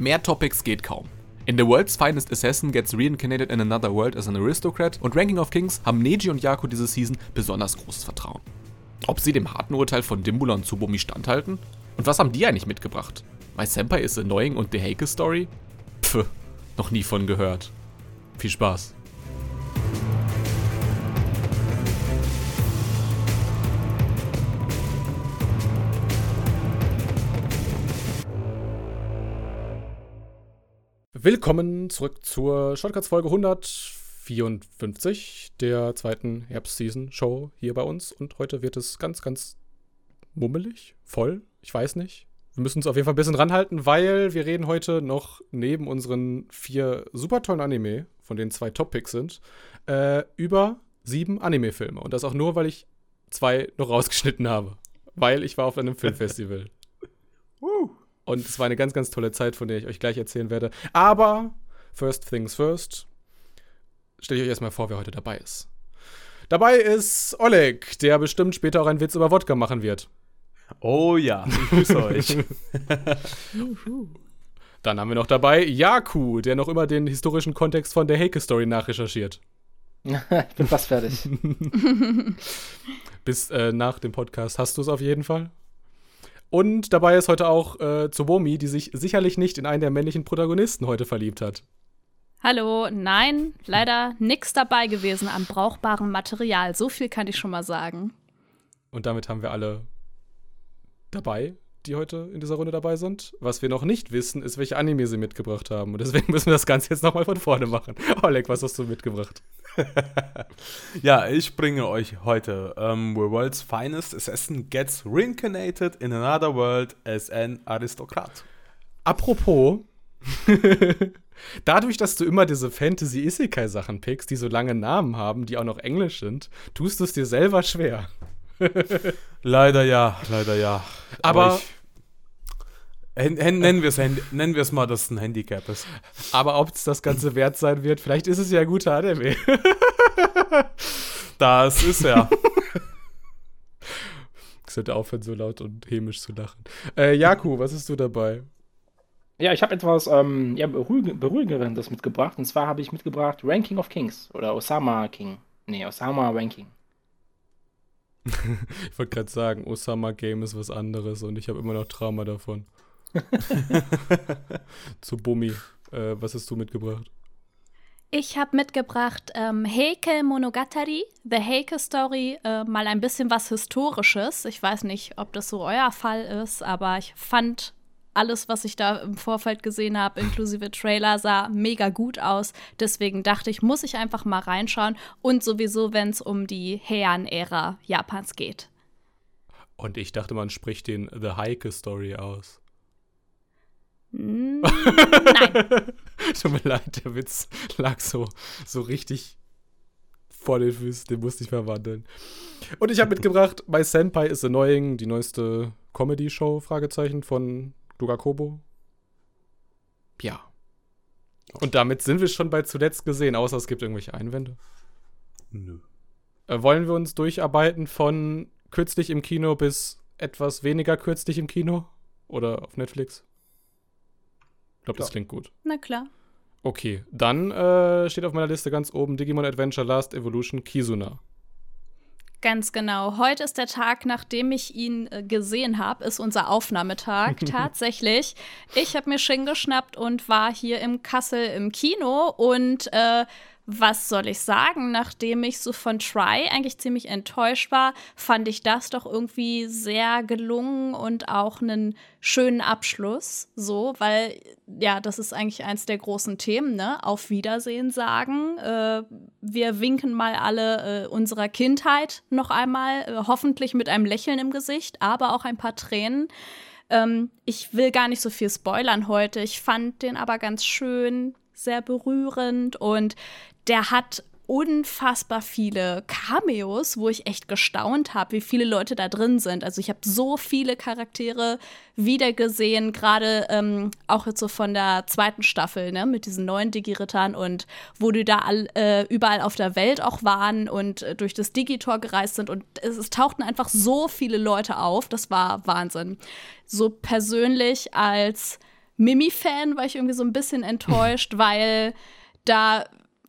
Mehr Topics geht kaum. In The World's Finest Assassin gets reincarnated in another world as an aristocrat und Ranking of Kings haben Neji und Yaku diese Season besonders großes Vertrauen. Ob sie dem harten Urteil von Dimbula und Tsubomi standhalten? Und was haben die eigentlich mitgebracht? My Senpai is annoying und The Heike Story? Pff, noch nie von gehört. Viel Spaß. Willkommen zurück zur Shortcuts-Folge 154 der zweiten Herbst-Season-Show hier bei uns. Und heute wird es ganz, ganz mummelig, voll, ich weiß nicht. Wir müssen uns auf jeden Fall ein bisschen ranhalten, weil wir reden heute noch neben unseren vier super tollen Anime, von denen zwei Top-Picks sind, äh, über sieben Anime-Filme. Und das auch nur, weil ich zwei noch rausgeschnitten habe. Weil ich war auf einem Filmfestival. uh. Und es war eine ganz, ganz tolle Zeit, von der ich euch gleich erzählen werde. Aber first things first, stelle ich euch erstmal vor, wer heute dabei ist. Dabei ist Oleg, der bestimmt später auch einen Witz über Wodka machen wird. Oh ja, ich grüße euch. Dann haben wir noch dabei Yaku, der noch immer den historischen Kontext von der Heike-Story nachrecherchiert. ich bin fast fertig. Bis äh, nach dem Podcast hast du es auf jeden Fall. Und dabei ist heute auch äh, Tsubomi, die sich sicherlich nicht in einen der männlichen Protagonisten heute verliebt hat. Hallo, nein, leider nichts dabei gewesen an brauchbarem Material. So viel kann ich schon mal sagen. Und damit haben wir alle dabei, die heute in dieser Runde dabei sind. Was wir noch nicht wissen, ist, welche Anime sie mitgebracht haben. Und deswegen müssen wir das Ganze jetzt nochmal von vorne machen. Oleg, was hast du mitgebracht? ja, ich bringe euch heute um, The World's Finest Assassin Gets Reincarnated in Another World as an Aristokrat. Apropos, dadurch, dass du immer diese Fantasy-Isekai-Sachen pickst, die so lange Namen haben, die auch noch englisch sind, tust du es dir selber schwer. Leider ja, leider ja. Aber, Aber ich, Nennen wir es nennen wir es mal, dass es ein Handicap ist. Aber ob es das Ganze wert sein wird, vielleicht ist es ja ein guter Anime. das ist er. Ich sollte aufhören, so laut und hämisch zu lachen. Äh, Jaku, was hast du dabei? Ja, ich habe etwas ähm, ja, Beruhigendes mitgebracht. Und zwar habe ich mitgebracht Ranking of Kings oder Osama King. Nee, Osama Ranking. ich wollte gerade sagen, Osama Game ist was anderes und ich habe immer noch Trauma davon. Zu Bumi. Äh, was hast du mitgebracht? Ich habe mitgebracht ähm, Heike Monogatari, The Heike Story, äh, mal ein bisschen was Historisches. Ich weiß nicht, ob das so euer Fall ist, aber ich fand alles, was ich da im Vorfeld gesehen habe, inklusive Trailer, sah mega gut aus. Deswegen dachte ich, muss ich einfach mal reinschauen. Und sowieso, wenn es um die Heian-Ära Japans geht. Und ich dachte, man spricht den The Heike Story aus. Hm, nein. Tut mir leid, der Witz lag so, so richtig vor den Füßen, den musste ich verwandeln. Und ich habe mitgebracht My Senpai is Annoying, die neueste Comedy-Show, Fragezeichen, von Dugakobo. Ja. Und damit sind wir schon bei zuletzt gesehen, außer es gibt irgendwelche Einwände. Nö. Äh, wollen wir uns durcharbeiten von kürzlich im Kino bis etwas weniger kürzlich im Kino? Oder auf Netflix? Ich glaube, das klingt gut. Na klar. Okay, dann äh, steht auf meiner Liste ganz oben Digimon Adventure Last Evolution Kizuna. Ganz genau. Heute ist der Tag, nachdem ich ihn äh, gesehen habe, ist unser Aufnahmetag. Tatsächlich. Ich habe mir Shin geschnappt und war hier im Kassel im Kino und äh, was soll ich sagen, nachdem ich so von Try eigentlich ziemlich enttäuscht war, fand ich das doch irgendwie sehr gelungen und auch einen schönen Abschluss, so, weil ja, das ist eigentlich eins der großen Themen, ne? Auf Wiedersehen sagen. Äh, wir winken mal alle äh, unserer Kindheit noch einmal, äh, hoffentlich mit einem Lächeln im Gesicht, aber auch ein paar Tränen. Ähm, ich will gar nicht so viel spoilern heute. Ich fand den aber ganz schön, sehr berührend und der hat unfassbar viele Cameos, wo ich echt gestaunt habe, wie viele Leute da drin sind. Also ich habe so viele Charaktere wiedergesehen, gerade ähm, auch jetzt so von der zweiten Staffel, ne, mit diesen neuen Digi-Rittern und wo die da all, äh, überall auf der Welt auch waren und äh, durch das Digitor gereist sind und es, es tauchten einfach so viele Leute auf, das war Wahnsinn. So persönlich als Mimi-Fan war ich irgendwie so ein bisschen enttäuscht, weil da,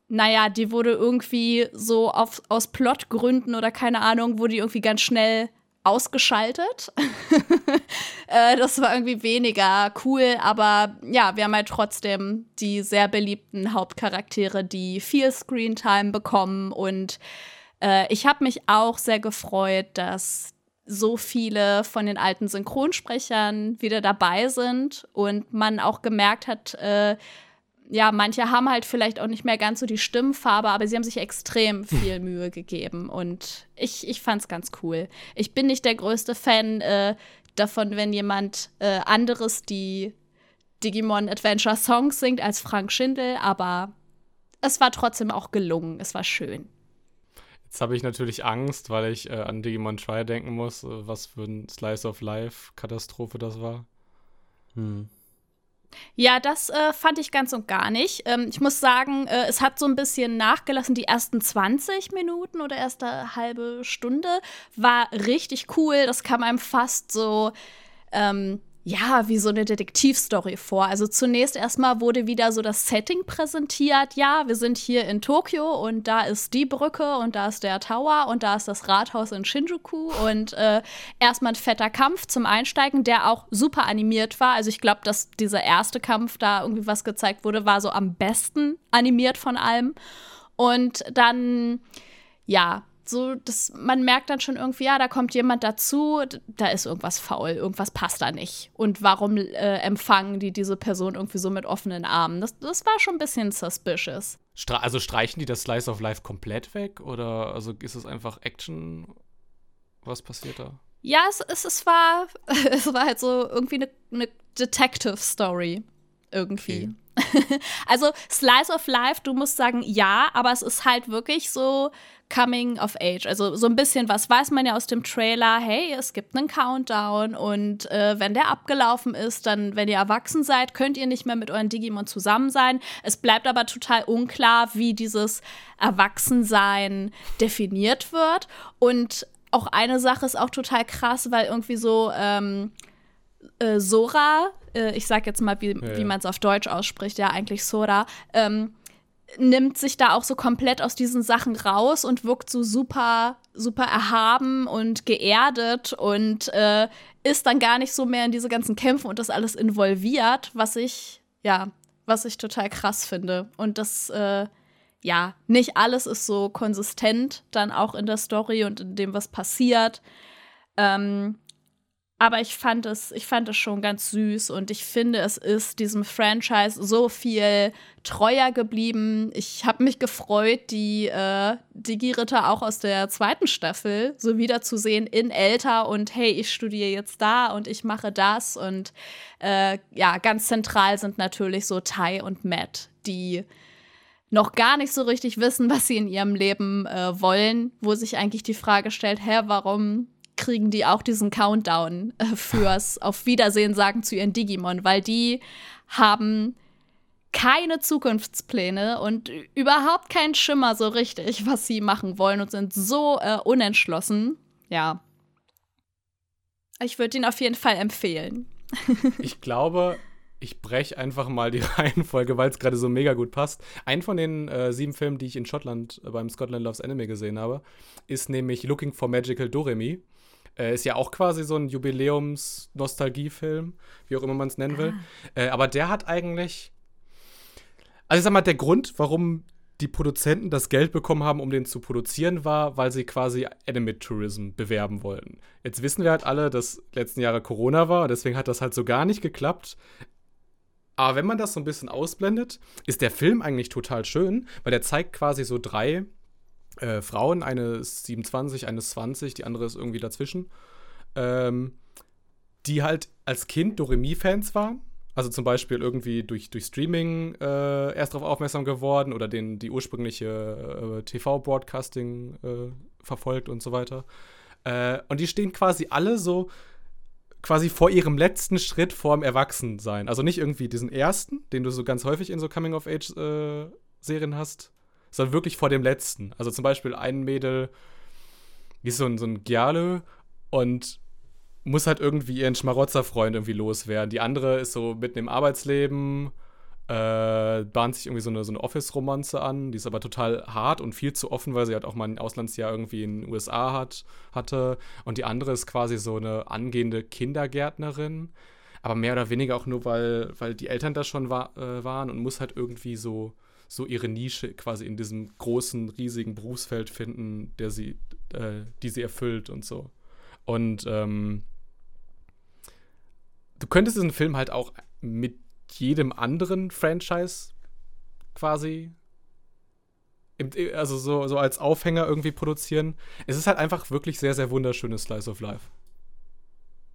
naja, die wurde irgendwie so auf, aus Plotgründen oder keine Ahnung, wurde die irgendwie ganz schnell ausgeschaltet. äh, das war irgendwie weniger cool, aber ja, wir haben halt trotzdem die sehr beliebten Hauptcharaktere, die viel Screentime bekommen und äh, ich habe mich auch sehr gefreut, dass so viele von den alten Synchronsprechern wieder dabei sind und man auch gemerkt hat, äh, ja, manche haben halt vielleicht auch nicht mehr ganz so die Stimmfarbe, aber sie haben sich extrem viel Mühe gegeben und ich, ich fand's ganz cool. Ich bin nicht der größte Fan äh, davon, wenn jemand äh, anderes die Digimon Adventure Songs singt als Frank Schindel, aber es war trotzdem auch gelungen. Es war schön. Jetzt habe ich natürlich Angst, weil ich äh, an Digimon Try denken muss, äh, was für ein Slice of Life Katastrophe das war. Hm. Ja, das äh, fand ich ganz und gar nicht. Ähm, ich muss sagen, äh, es hat so ein bisschen nachgelassen. Die ersten 20 Minuten oder erste halbe Stunde war richtig cool. Das kam einem fast so ähm, ja, wie so eine Detektivstory vor. Also zunächst erstmal wurde wieder so das Setting präsentiert. Ja, wir sind hier in Tokio und da ist die Brücke und da ist der Tower und da ist das Rathaus in Shinjuku und äh, erstmal ein fetter Kampf zum Einsteigen, der auch super animiert war. Also ich glaube, dass dieser erste Kampf da irgendwie was gezeigt wurde, war so am besten animiert von allem. Und dann, ja, so, dass man merkt dann schon irgendwie, ja, da kommt jemand dazu, da ist irgendwas faul, irgendwas passt da nicht. Und warum äh, empfangen die diese Person irgendwie so mit offenen Armen? Das, das war schon ein bisschen suspicious. Stra also streichen die das Slice of Life komplett weg oder also ist es einfach Action? Was passiert da? Ja, es, es, es war es war halt so irgendwie eine, eine Detective Story irgendwie. Okay. also Slice of Life, du musst sagen, ja, aber es ist halt wirklich so Coming of Age. Also so ein bisschen was weiß man ja aus dem Trailer. Hey, es gibt einen Countdown und äh, wenn der abgelaufen ist, dann, wenn ihr erwachsen seid, könnt ihr nicht mehr mit euren Digimon zusammen sein. Es bleibt aber total unklar, wie dieses Erwachsensein definiert wird. Und auch eine Sache ist auch total krass, weil irgendwie so ähm, äh, Sora, äh, ich sag jetzt mal, wie, ja, wie man es auf Deutsch ausspricht, ja, eigentlich Sora, ähm, nimmt sich da auch so komplett aus diesen Sachen raus und wirkt so super, super erhaben und geerdet und äh, ist dann gar nicht so mehr in diese ganzen Kämpfe und das alles involviert, was ich, ja, was ich total krass finde. Und das, äh, ja, nicht alles ist so konsistent dann auch in der Story und in dem, was passiert. Ähm, aber ich fand es, ich fand es schon ganz süß und ich finde, es ist diesem Franchise so viel treuer geblieben. Ich habe mich gefreut, die äh, Digi-Ritter auch aus der zweiten Staffel so wiederzusehen in älter und hey, ich studiere jetzt da und ich mache das und äh, ja, ganz zentral sind natürlich so Tai und Matt, die noch gar nicht so richtig wissen, was sie in ihrem Leben äh, wollen, wo sich eigentlich die Frage stellt, hä, warum kriegen die auch diesen Countdown äh, fürs Auf Wiedersehen sagen zu ihren Digimon, weil die haben keine Zukunftspläne und überhaupt keinen Schimmer so richtig, was sie machen wollen und sind so äh, unentschlossen. Ja. Ich würde ihn auf jeden Fall empfehlen. ich glaube, ich breche einfach mal die Reihenfolge, weil es gerade so mega gut passt. Ein von den äh, sieben Filmen, die ich in Schottland äh, beim Scotland Loves Anime gesehen habe, ist nämlich Looking for Magical Doremi. Äh, ist ja auch quasi so ein Jubiläums-Nostalgiefilm, wie auch immer man es nennen will. Ah. Äh, aber der hat eigentlich. Also, ich sag mal, der Grund, warum die Produzenten das Geld bekommen haben, um den zu produzieren, war, weil sie quasi Anime Tourism bewerben wollten. Jetzt wissen wir halt alle, dass letzten Jahre Corona war, deswegen hat das halt so gar nicht geklappt. Aber wenn man das so ein bisschen ausblendet, ist der Film eigentlich total schön, weil der zeigt quasi so drei äh, Frauen, eine ist 27, eine ist 20, die andere ist irgendwie dazwischen, ähm, die halt als Kind Doremi-Fans waren. Also zum Beispiel irgendwie durch, durch Streaming äh, erst darauf aufmerksam geworden oder den, die ursprüngliche äh, TV-Broadcasting äh, verfolgt und so weiter. Äh, und die stehen quasi alle so quasi vor ihrem letzten Schritt vorm Erwachsensein. Also nicht irgendwie diesen ersten, den du so ganz häufig in so Coming-of-Age-Serien äh, hast, sondern wirklich vor dem letzten. Also zum Beispiel ein Mädel, wie so ein, so ein Giale und muss halt irgendwie ihren Schmarotzerfreund irgendwie loswerden. Die andere ist so mitten im Arbeitsleben, äh, bahnt sich irgendwie so eine, so eine Office-Romanze an. Die ist aber total hart und viel zu offen, weil sie halt auch mal ein Auslandsjahr irgendwie in den USA hat, hatte. Und die andere ist quasi so eine angehende Kindergärtnerin. Aber mehr oder weniger auch nur, weil, weil die Eltern da schon war, äh, waren und muss halt irgendwie so, so ihre Nische quasi in diesem großen, riesigen Berufsfeld finden, der sie, äh, die sie erfüllt und so. Und ähm, du könntest diesen Film halt auch mit jedem anderen Franchise quasi also so, so als Aufhänger irgendwie produzieren. Es ist halt einfach wirklich sehr, sehr wunderschönes Slice of Life.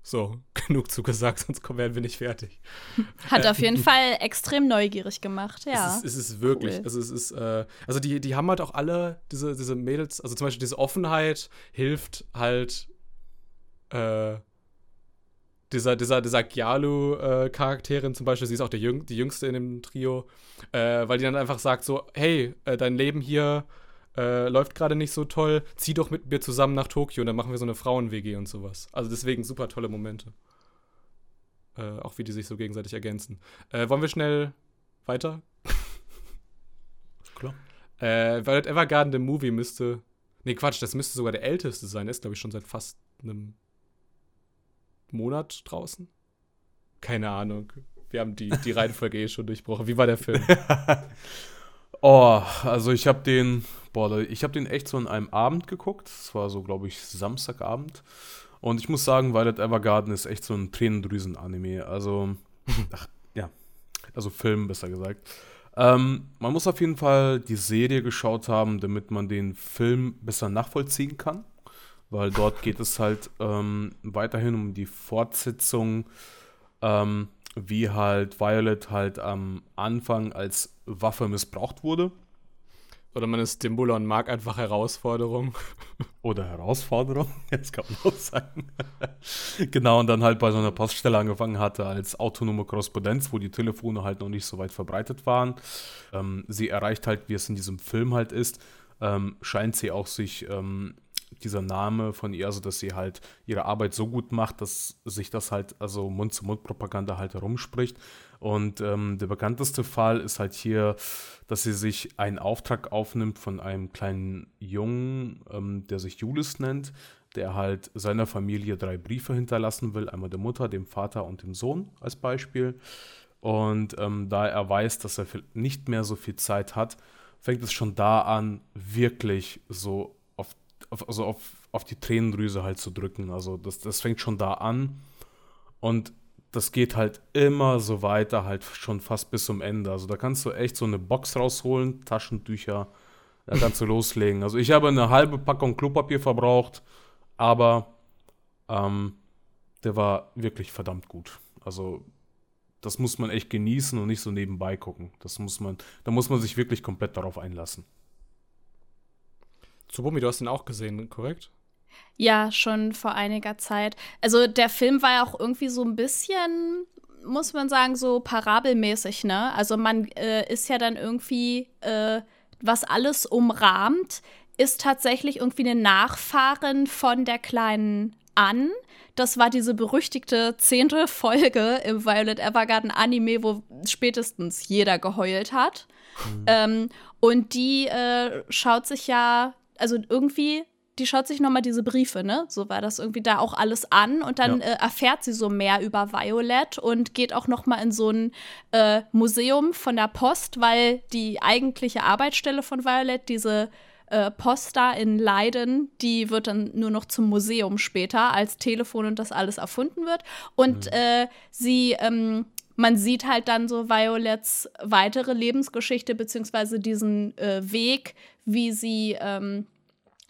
So, genug zugesagt, sonst werden wir nicht fertig. Hat auf jeden Fall extrem neugierig gemacht, ja. Es ist, es ist wirklich, Cool. also es ist, äh, also die, die haben halt auch alle, diese, diese Mädels, also zum Beispiel diese Offenheit hilft halt, äh, dieser, dieser, dieser Gyalu-Charakterin zum Beispiel, sie ist auch der Jüng die jüngste in dem Trio, äh, weil die dann einfach sagt so, hey, äh, dein Leben hier äh, läuft gerade nicht so toll, zieh doch mit mir zusammen nach Tokio und dann machen wir so eine Frauen-WG und sowas. Also deswegen super tolle Momente. Äh, auch wie die sich so gegenseitig ergänzen. Äh, wollen wir schnell weiter? Klar. Äh, Violet Evergarden, der Movie, müsste. Nee, Quatsch, das müsste sogar der älteste sein. Der ist, glaube ich, schon seit fast einem Monat draußen. Keine Ahnung. Wir haben die, die Reihenfolge eh schon durchbrochen. Wie war der Film? Oh, also ich habe den, boah, ich habe den echt so in einem Abend geguckt. Es war so, glaube ich, Samstagabend. Und ich muss sagen, Violet Evergarden ist echt so ein Tränendrüsen-Anime. Also, ach, ja, also Film, besser gesagt. Ähm, man muss auf jeden Fall die Serie geschaut haben, damit man den Film besser nachvollziehen kann. Weil dort geht es halt ähm, weiterhin um die Fortsetzung, ähm, wie halt Violet halt am Anfang als Waffe missbraucht wurde. Oder man ist Dimbula mag einfach Herausforderung. Oder Herausforderung, jetzt kann man auch sagen. genau, und dann halt bei so einer Poststelle angefangen hatte als autonome Korrespondenz, wo die Telefone halt noch nicht so weit verbreitet waren. Ähm, sie erreicht halt, wie es in diesem Film halt ist, ähm, scheint sie auch sich ähm, dieser Name von ihr, also dass sie halt ihre Arbeit so gut macht, dass sich das halt, also Mund-zu-Mund-Propaganda halt herumspricht. Und ähm, der bekannteste Fall ist halt hier, dass sie sich einen Auftrag aufnimmt von einem kleinen Jungen, ähm, der sich Julius nennt, der halt seiner Familie drei Briefe hinterlassen will, einmal der Mutter, dem Vater und dem Sohn als Beispiel. Und ähm, da er weiß, dass er nicht mehr so viel Zeit hat, fängt es schon da an, wirklich so auf, auf, also auf, auf die Tränendrüse halt zu drücken. Also das, das fängt schon da an. Und das geht halt immer so weiter, halt schon fast bis zum Ende. Also da kannst du echt so eine Box rausholen, Taschentücher, da kannst du loslegen. Also ich habe eine halbe Packung Klopapier verbraucht, aber ähm, der war wirklich verdammt gut. Also das muss man echt genießen und nicht so nebenbei gucken. Das muss man, da muss man sich wirklich komplett darauf einlassen. Tsubumi, du hast den auch gesehen, korrekt? Ja, schon vor einiger Zeit. Also der Film war ja auch irgendwie so ein bisschen, muss man sagen, so parabelmäßig, ne? Also man äh, ist ja dann irgendwie, äh, was alles umrahmt, ist tatsächlich irgendwie eine Nachfahrin von der kleinen Ann. Das war diese berüchtigte zehnte Folge im Violet Evergarden Anime, wo spätestens jeder geheult hat. Mhm. Ähm, und die äh, schaut sich ja, also irgendwie die schaut sich nochmal diese Briefe, ne? So war das irgendwie da auch alles an und dann ja. äh, erfährt sie so mehr über Violet und geht auch nochmal in so ein äh, Museum von der Post, weil die eigentliche Arbeitsstelle von Violet, diese äh, Post da in Leiden, die wird dann nur noch zum Museum später, als Telefon und das alles erfunden wird. Und mhm. sie ähm, man sieht halt dann so Violets weitere Lebensgeschichte, beziehungsweise diesen äh, Weg, wie sie ähm,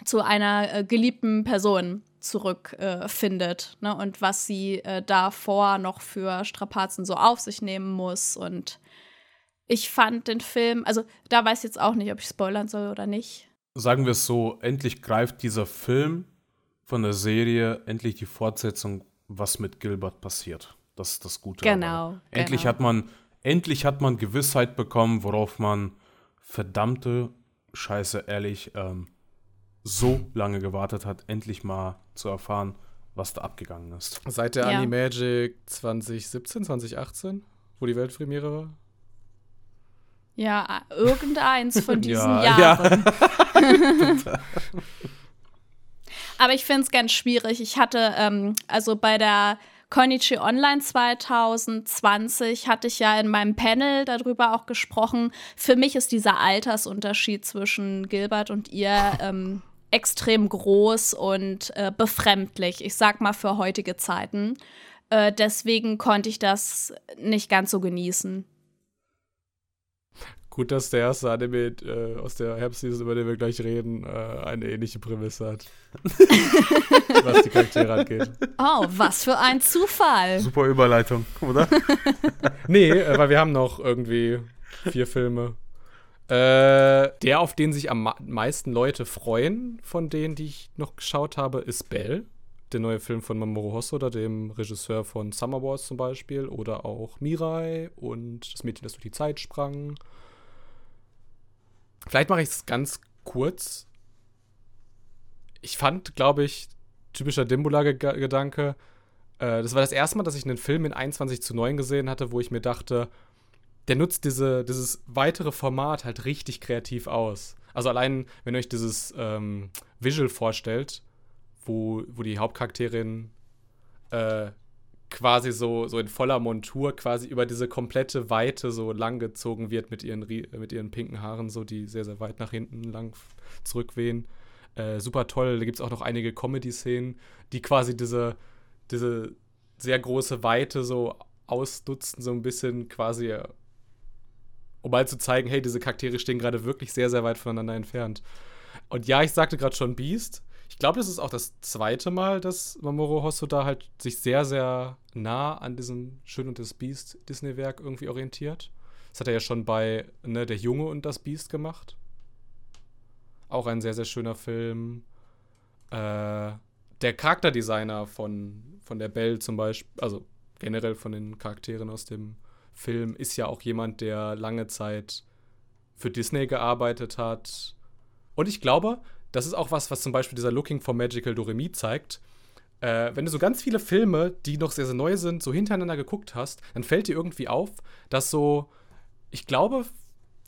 zu einer äh, geliebten Person zurückfindet äh, ne? und was sie äh, davor noch für Strapazen so auf sich nehmen muss. Und ich fand den Film, also da weiß ich jetzt auch nicht, ob ich spoilern soll oder nicht. Sagen wir es so, endlich greift dieser Film von der Serie endlich die Fortsetzung, was mit Gilbert passiert. Das ist das Gute. Genau. Aber endlich genau. hat man, endlich hat man Gewissheit bekommen, worauf man verdammte Scheiße, ehrlich, ähm, so lange gewartet hat, endlich mal zu erfahren, was da abgegangen ist. Seit der Ja. Animagic 2017, 2018, wo die Weltpremiere war? Ja, irgendeins von diesen Ja, Jahren. Aber ich finde es ganz schwierig. Ich hatte, ähm, also bei der Konichi Online 2020 hatte ich ja in meinem Panel darüber auch gesprochen. Für mich ist dieser Altersunterschied zwischen Gilbert und ihr ähm, extrem groß und äh, befremdlich. Ich sag mal für heutige Zeiten. Äh, deswegen konnte ich das nicht ganz so genießen. Gut, dass der erste Anime äh, aus der Herbstseason, über den wir gleich reden, äh, eine ähnliche Prämisse hat. was die Charaktere angeht. Oh, was für ein Zufall. Super Überleitung, oder? Nee, äh, weil wir haben noch irgendwie vier Filme. Äh, der, auf den sich am meisten Leute freuen, von denen, die ich noch geschaut habe, ist Bell. Der neue Film von Mamoru Hosoda, dem Regisseur von Summer Wars zum Beispiel. Oder auch Mirai und das Mädchen, das durch die Zeit sprang. Vielleicht mache ich es ganz kurz. Ich fand, glaube ich, typischer Dimbula-Gedanke, äh, das war das erste Mal, dass ich einen Film in 21 zu 9 gesehen hatte, wo ich mir dachte, der nutzt diese, dieses weitere Format halt richtig kreativ aus. Also allein, wenn ihr euch dieses ähm, Visual vorstellt, wo, wo die Hauptcharakterin äh, quasi so, so in voller Montur quasi über diese komplette Weite so langgezogen wird mit ihren, mit ihren pinken Haaren, so die sehr, sehr weit nach hinten lang zurückwehen. Äh, super toll. Da gibt es auch noch einige Comedy-Szenen, die quasi diese, diese sehr große Weite so ausnutzen, so ein bisschen quasi, äh, um mal zu zeigen, hey, diese Charaktere stehen gerade wirklich sehr, sehr weit voneinander entfernt. Und ja, ich sagte gerade schon Beast. Ich glaube, das ist auch das zweite Mal, dass Mamoru Hosoda halt sich sehr, sehr nah an diesem Schön und das Beast Disney-Werk irgendwie orientiert. Das hat er ja schon bei ne, Der Junge und das Beast gemacht. Auch ein sehr, sehr schöner Film. Äh, der Charakterdesigner von, von der Belle zum Beispiel, also generell von den Charakteren aus dem Film, ist ja auch jemand, der lange Zeit für Disney gearbeitet hat. Und ich glaube, das ist auch was, was zum Beispiel dieser Looking for Magical Doremi zeigt. Äh, wenn du so ganz viele Filme, die noch sehr, sehr neu sind, so hintereinander geguckt hast, dann fällt dir irgendwie auf, dass so, ich glaube,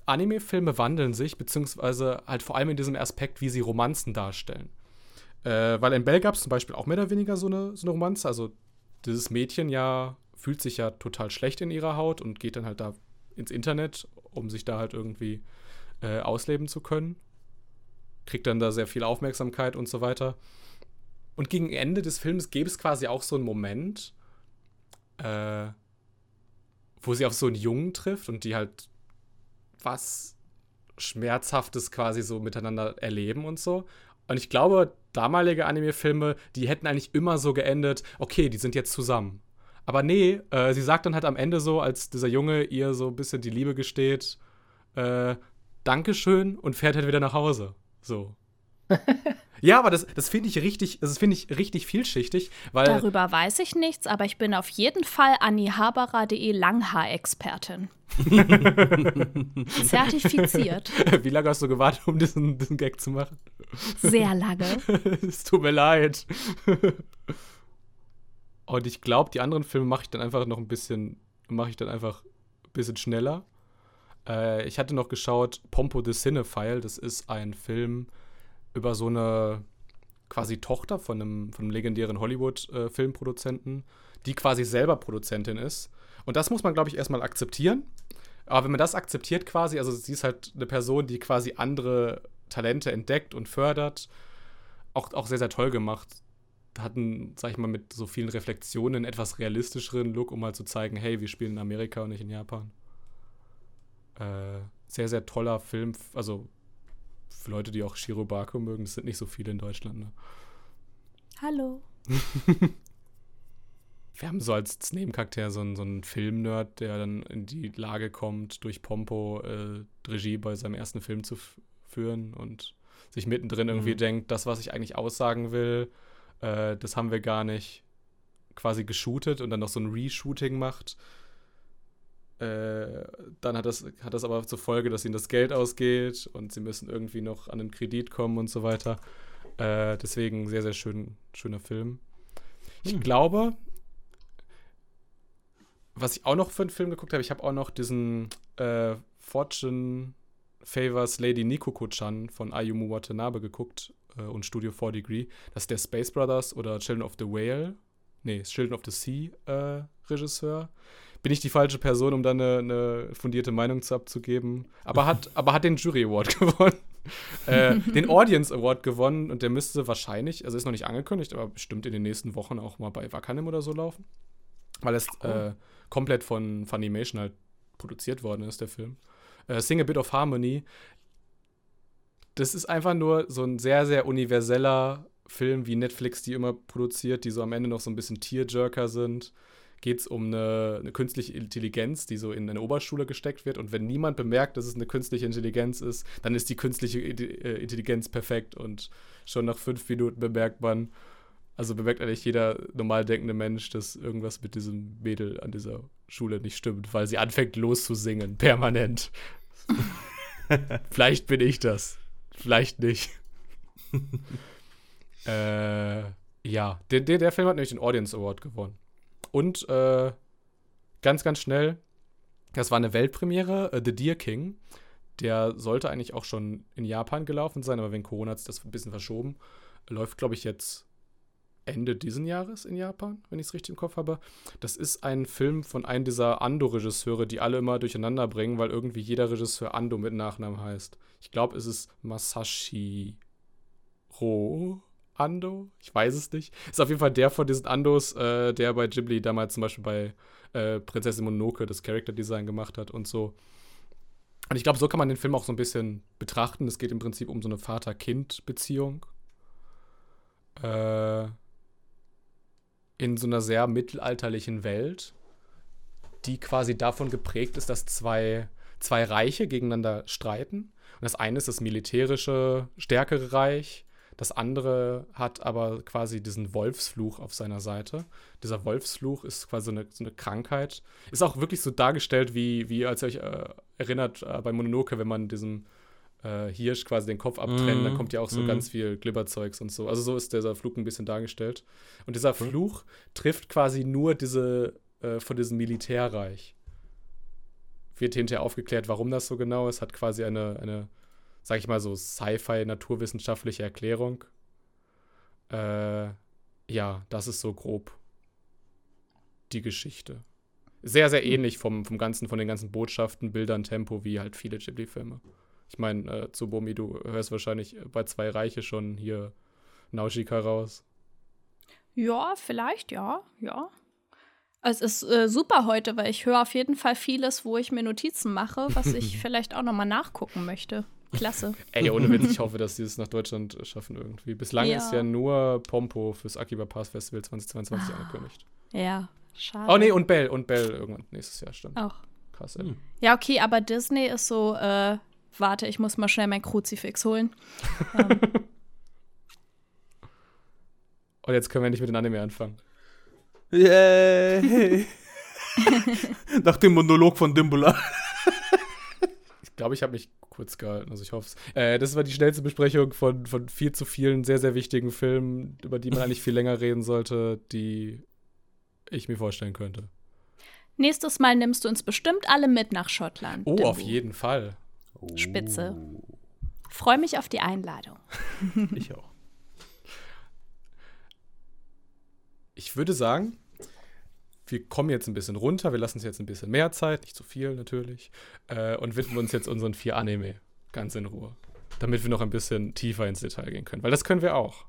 Anime-Filme wandeln sich, beziehungsweise halt vor allem in diesem Aspekt, wie sie Romanzen darstellen. Äh, weil in Bell gab es zum Beispiel auch mehr oder weniger so eine, so eine Romanze. Also dieses Mädchen ja fühlt sich ja total schlecht in ihrer Haut und geht dann halt da ins Internet, um sich da halt irgendwie äh, ausleben zu können. Kriegt dann da sehr viel Aufmerksamkeit und so weiter. Und gegen Ende des Films gäbe es quasi auch so einen Moment, äh, wo sie auf so einen Jungen trifft und die halt was Schmerzhaftes quasi so miteinander erleben und so. Und ich glaube, damalige Anime-Filme, die hätten eigentlich immer so geendet, okay, die sind jetzt zusammen. Aber nee, äh, sie sagt dann halt am Ende so, als dieser Junge ihr so ein bisschen die Liebe gesteht, äh, Dankeschön und fährt halt wieder nach Hause. So. ja, aber das, das finde ich richtig, das finde ich richtig vielschichtig, weil. Darüber weiß ich nichts, aber ich bin auf jeden Fall annihabara.de Langhaar-Expertin. Zertifiziert. Wie lange hast du gewartet, um diesen, diesen Gag zu machen? Sehr lange. es tut mir leid. Und ich glaube, die anderen Filme mache ich dann einfach noch ein bisschen, mache ich dann einfach ein bisschen schneller. Äh, ich hatte noch geschaut, Pompo the Cinephile, das ist ein Film über so eine quasi Tochter von einem, von einem legendären Hollywood-Filmproduzenten, die quasi selber Produzentin ist. Und das muss man, glaube ich, erstmal akzeptieren. Aber wenn man das akzeptiert quasi, also sie ist halt eine Person, die quasi andere Talente entdeckt und fördert, auch, auch sehr, sehr toll gemacht. Hatten, sag ich mal, mit so vielen Reflexionen einen etwas realistischeren Look, um mal zu zeigen, hey, wir spielen in Amerika und nicht in Japan. Äh, sehr, sehr toller Film, also für Leute, die auch Shirobako mögen, das sind nicht so viele in Deutschland. Ne? Hallo. Wir haben so als Nebencharakter so einen, so einen Film-Nerd, der dann in die Lage kommt, durch Pompo äh, Regie bei seinem ersten Film zu führen und sich mittendrin irgendwie Mhm. denkt, das, was ich eigentlich aussagen will, äh, das haben wir gar nicht quasi geshootet und dann noch so ein Reshooting macht. Äh, dann hat das, hat das aber zur Folge, dass ihnen das Geld ausgeht und sie müssen irgendwie noch an den Kredit kommen und so weiter. Äh, deswegen sehr, sehr schön, schöner Film. Ich Hm. glaube, was ich auch noch für einen Film geguckt habe, ich habe auch noch diesen äh, Fortune Favors Lady Nikoko-chan von Ayumu Watanabe geguckt äh, und Studio 4 Degree. Das ist der Space Brothers oder Children of the Whale, nee, Children of the Sea äh, Regisseur. Bin ich die falsche Person, um da eine, eine fundierte Meinung zu abzugeben? Aber hat, aber hat den Jury Award gewonnen. äh, den Audience Award gewonnen und der müsste wahrscheinlich, also ist noch nicht angekündigt, aber bestimmt in den nächsten Wochen auch mal bei Wakanim oder so laufen. Weil es äh, komplett von Funimation halt produziert worden ist, der Film. Äh, Sing a Bit of Harmony. Das ist einfach nur so ein sehr, sehr universeller Film, wie Netflix die immer produziert, die so am Ende noch so ein bisschen Tearjerker sind. Geht es um eine, eine künstliche Intelligenz, die so in eine Oberschule gesteckt wird. Und wenn niemand bemerkt, dass es eine künstliche Intelligenz ist, dann ist die künstliche äh, Intelligenz perfekt. Und schon nach fünf Minuten bemerkt man, also bemerkt eigentlich jeder normal denkende Mensch, dass irgendwas mit diesem Mädel an dieser Schule nicht stimmt, weil sie anfängt loszusingen, permanent. Vielleicht bin ich das. Vielleicht nicht. äh, ja, der, der, der Film hat nämlich den Audience Award gewonnen. Und äh, ganz, ganz schnell, das war eine Weltpremiere, äh, The Deer King. Der sollte eigentlich auch schon in Japan gelaufen sein, aber wegen Corona hat es das ein bisschen verschoben. Läuft, glaube ich, jetzt Ende diesen Jahres in Japan, wenn ich es richtig im Kopf habe. Das ist ein Film von einem dieser Ando-Regisseure, die alle immer durcheinander bringen, weil irgendwie jeder Regisseur Ando mit Nachnamen heißt. Ich glaube, es ist Masashi Ro Ando. Ich weiß es nicht. Ist auf jeden Fall der von diesen Andos, äh, der bei Ghibli damals zum Beispiel bei äh, Prinzessin Mononoke das Character Design gemacht hat und so. Und ich glaube, so kann man den Film auch so ein bisschen betrachten. Es geht im Prinzip um so eine Vater-Kind-Beziehung. Äh, in so einer sehr mittelalterlichen Welt, die quasi davon geprägt ist, dass zwei, zwei Reiche gegeneinander streiten. Und das eine ist das militärische, stärkere Reich. Das andere hat aber quasi diesen Wolfsfluch auf seiner Seite. Dieser Wolfsfluch ist quasi so eine, so eine Krankheit. Ist auch wirklich so dargestellt, wie, wie als ihr euch äh, erinnert äh, bei Mononoke, wenn man diesem äh, Hirsch quasi den Kopf abtrennt, Mhm. dann kommt ja auch so Mhm. ganz viel Glibberzeugs und so. Also so ist dieser Fluch ein bisschen dargestellt. Und dieser Fluch trifft quasi nur diese äh, von diesem Militärreich. Wird hinterher aufgeklärt, warum das so genau ist, hat quasi eine, eine sag ich mal so, Sci-Fi-naturwissenschaftliche Erklärung. Äh, ja, das ist so grob die Geschichte. Sehr, sehr ähnlich vom, vom ganzen, von den ganzen Botschaften, Bildern, Tempo, wie halt viele Ghibli-Filme. Ich meine, äh, Tsubomi, du hörst wahrscheinlich bei zwei Reiche schon hier Nausicaa raus. Ja, vielleicht, ja, ja. Es ist äh, super heute, weil ich höre auf jeden Fall vieles, wo ich mir Notizen mache, was ich vielleicht auch noch mal nachgucken möchte. Klasse. Ey, ohne Witz, ich hoffe, dass sie es nach Deutschland äh, schaffen irgendwie. Bislang Ja. ist ja nur Pompo fürs Akiba Pass Festival 2022 angekündigt. Ja, schade. Oh nee, und Bell, und Bell irgendwann nächstes Jahr stimmt. Auch. Krass, ey. Hm. Ja, okay, aber Disney ist so, äh, warte, ich muss mal schnell mein Kruzifix holen. ähm, Und jetzt können wir nicht mit den Anime anfangen. Yay! Nach dem Monolog von Dimbula. Ich glaube, ich habe mich kurz gehalten, also ich hoffe es. Äh, das war die schnellste Besprechung von, von viel zu vielen sehr, sehr wichtigen Filmen, über die man eigentlich viel länger reden sollte, die ich mir vorstellen könnte. nächstes Mal nimmst du uns bestimmt alle mit nach Schottland. Oh, Dimbu. auf jeden Fall. Spitze. Freue mich auf die Einladung. Ich auch. Ich würde sagen, wir kommen jetzt ein bisschen runter, wir lassen uns jetzt ein bisschen mehr Zeit, nicht zu viel natürlich, äh, und widmen uns jetzt unseren vier Anime ganz in Ruhe, damit wir noch ein bisschen tiefer ins Detail gehen können, weil das können wir auch.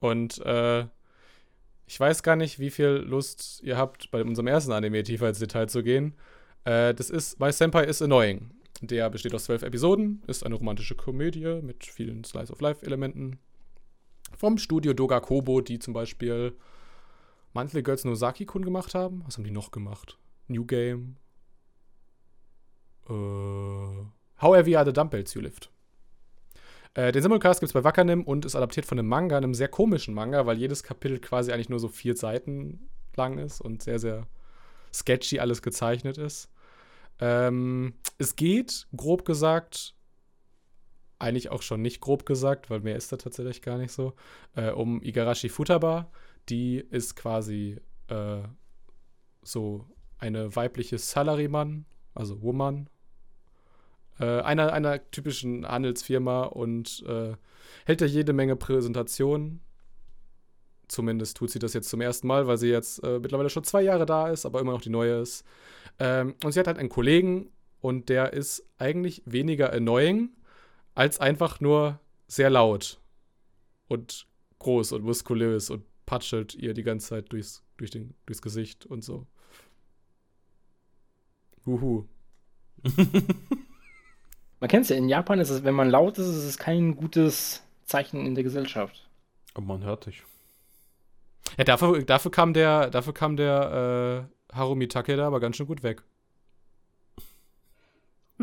Und äh, ich weiß gar nicht, wie viel Lust ihr habt, bei unserem ersten Anime tiefer ins Detail zu gehen. Äh, das ist My Senpai is Annoying. Der besteht aus zwölf Episoden, ist eine romantische Komödie mit vielen Slice-of-Life-Elementen. Vom Studio Doga Kobo, die zum Beispiel Monthly Girls Nozaki-kun gemacht haben. Was haben die noch gemacht? New Game. Äh, How Heavy Are the Dumbbells You Lift. Äh, den Simulcast gibt es bei Wakanim und ist adaptiert von einem Manga, einem sehr komischen Manga, weil jedes Kapitel quasi eigentlich nur so vier Seiten lang ist und sehr, sehr sketchy alles gezeichnet ist. Ähm, es geht, grob gesagt, eigentlich auch schon nicht grob gesagt, weil mehr ist da tatsächlich gar nicht so, äh, um Igarashi Futaba, die ist quasi äh, so eine weibliche Salaryman, also Woman, äh, einer, einer typischen Handelsfirma und äh, hält da jede Menge Präsentationen. Zumindest tut sie das jetzt zum ersten Mal, weil sie jetzt äh, mittlerweile schon zwei Jahre da ist, aber immer noch die neue ist. Ähm, und sie hat halt einen Kollegen und der ist eigentlich weniger annoying als einfach nur sehr laut und groß und muskulös und patschelt ihr die ganze Zeit durchs, durch den, durchs Gesicht und so. Huhu. Man kennt es ja, in Japan ist es, wenn man laut ist, ist es kein gutes Zeichen in der Gesellschaft. Aber man hört dich. Ja, dafür, dafür kam der, dafür kam der äh, Harumi Takeda aber ganz schön gut weg.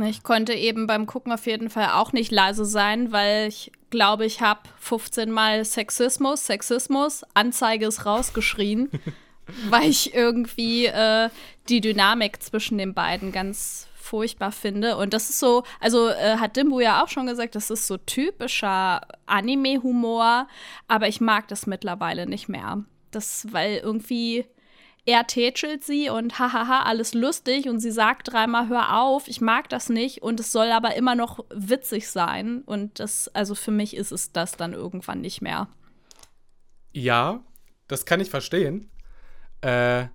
Ich konnte eben beim Gucken auf jeden Fall auch nicht leise sein, weil ich glaube, ich habe 15 Mal Sexismus, Sexismus, Anzeige ist rausgeschrien, weil ich irgendwie äh, die Dynamik zwischen den beiden ganz furchtbar finde. Und das ist so, also äh, hat Dimbu ja auch schon gesagt, das ist so typischer Anime-Humor, aber ich mag das mittlerweile nicht mehr. Das, weil irgendwie er tätschelt sie und hahaha, alles lustig und sie sagt dreimal, hör auf, ich mag das nicht und es soll aber immer noch witzig sein und das, also für mich ist es das dann irgendwann nicht mehr. Ja, das kann ich verstehen. Äh,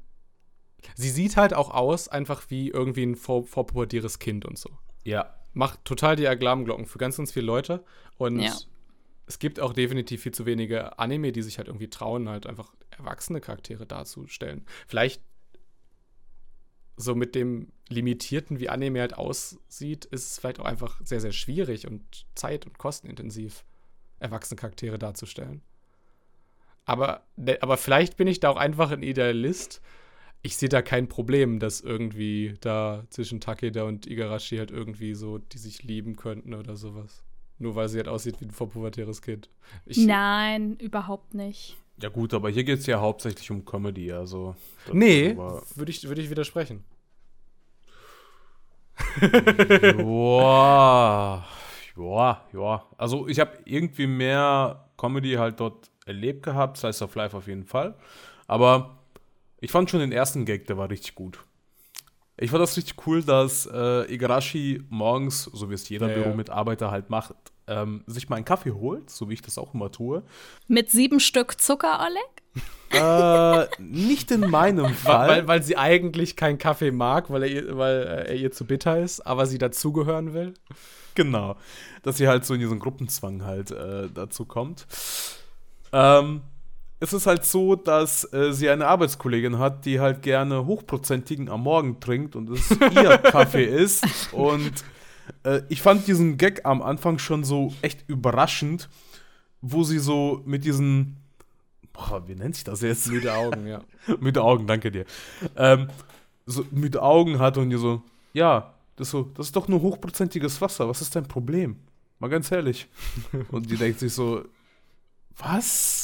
sie sieht halt auch aus, einfach wie irgendwie ein vor, vorpubertieres Kind und so. Ja. Macht total die Alarmglocken für ganz, ganz viele Leute. Und Ja. Es gibt auch definitiv viel zu wenige Anime, die sich halt irgendwie trauen, halt einfach erwachsene Charaktere darzustellen. Vielleicht so mit dem Limitierten, wie Anime halt aussieht, ist es vielleicht auch einfach sehr, sehr schwierig und zeit- und kostenintensiv, erwachsene Charaktere darzustellen. Aber, ne, aber vielleicht bin ich da auch einfach ein Idealist. Ich sehe da kein Problem, dass irgendwie da zwischen Takeda und Igarashi halt irgendwie so, die sich lieben könnten oder sowas. Nur weil sie halt aussieht wie ein vorpubertäres Kind. Ich, Nein, überhaupt nicht. Ja gut, aber hier geht es ja hauptsächlich um Comedy, also. das- Nee, würde ich, würd ich widersprechen. Joa, ja, ja. Also ich habe irgendwie mehr Comedy halt dort erlebt gehabt, Slice of Life auf jeden Fall. Aber ich fand schon den ersten Gag, der war richtig gut. Ich fand das richtig cool, dass äh, Igarashi morgens, so wie es jeder Ja. Büromitarbeiter halt macht, ähm, sich mal einen Kaffee holt, so wie ich das auch immer tue. Mit sieben Stück Zucker, Oleg? äh, nicht in meinem Weil, Fall. weil, weil sie eigentlich keinen Kaffee mag, weil er, ihr- weil äh, er ihr zu bitter ist, aber sie dazugehören will. Genau. Dass sie halt so in diesen Gruppenzwang halt äh, dazu kommt. Ähm, es ist halt so, dass äh, sie eine Arbeitskollegin hat, die halt gerne hochprozentigen am Morgen trinkt und es ihr Kaffee ist. Und äh, ich fand diesen Gag am Anfang schon so echt überraschend, wo sie so mit diesen. Boah, wie nennt sich das jetzt? Müde Augen, ja. Müde Augen, danke dir. Ähm, so müde Augen hat und die so, ja, das, so, das ist doch nur hochprozentiges Wasser, was ist dein Problem? Mal ganz ehrlich. Und die denkt sich so, was?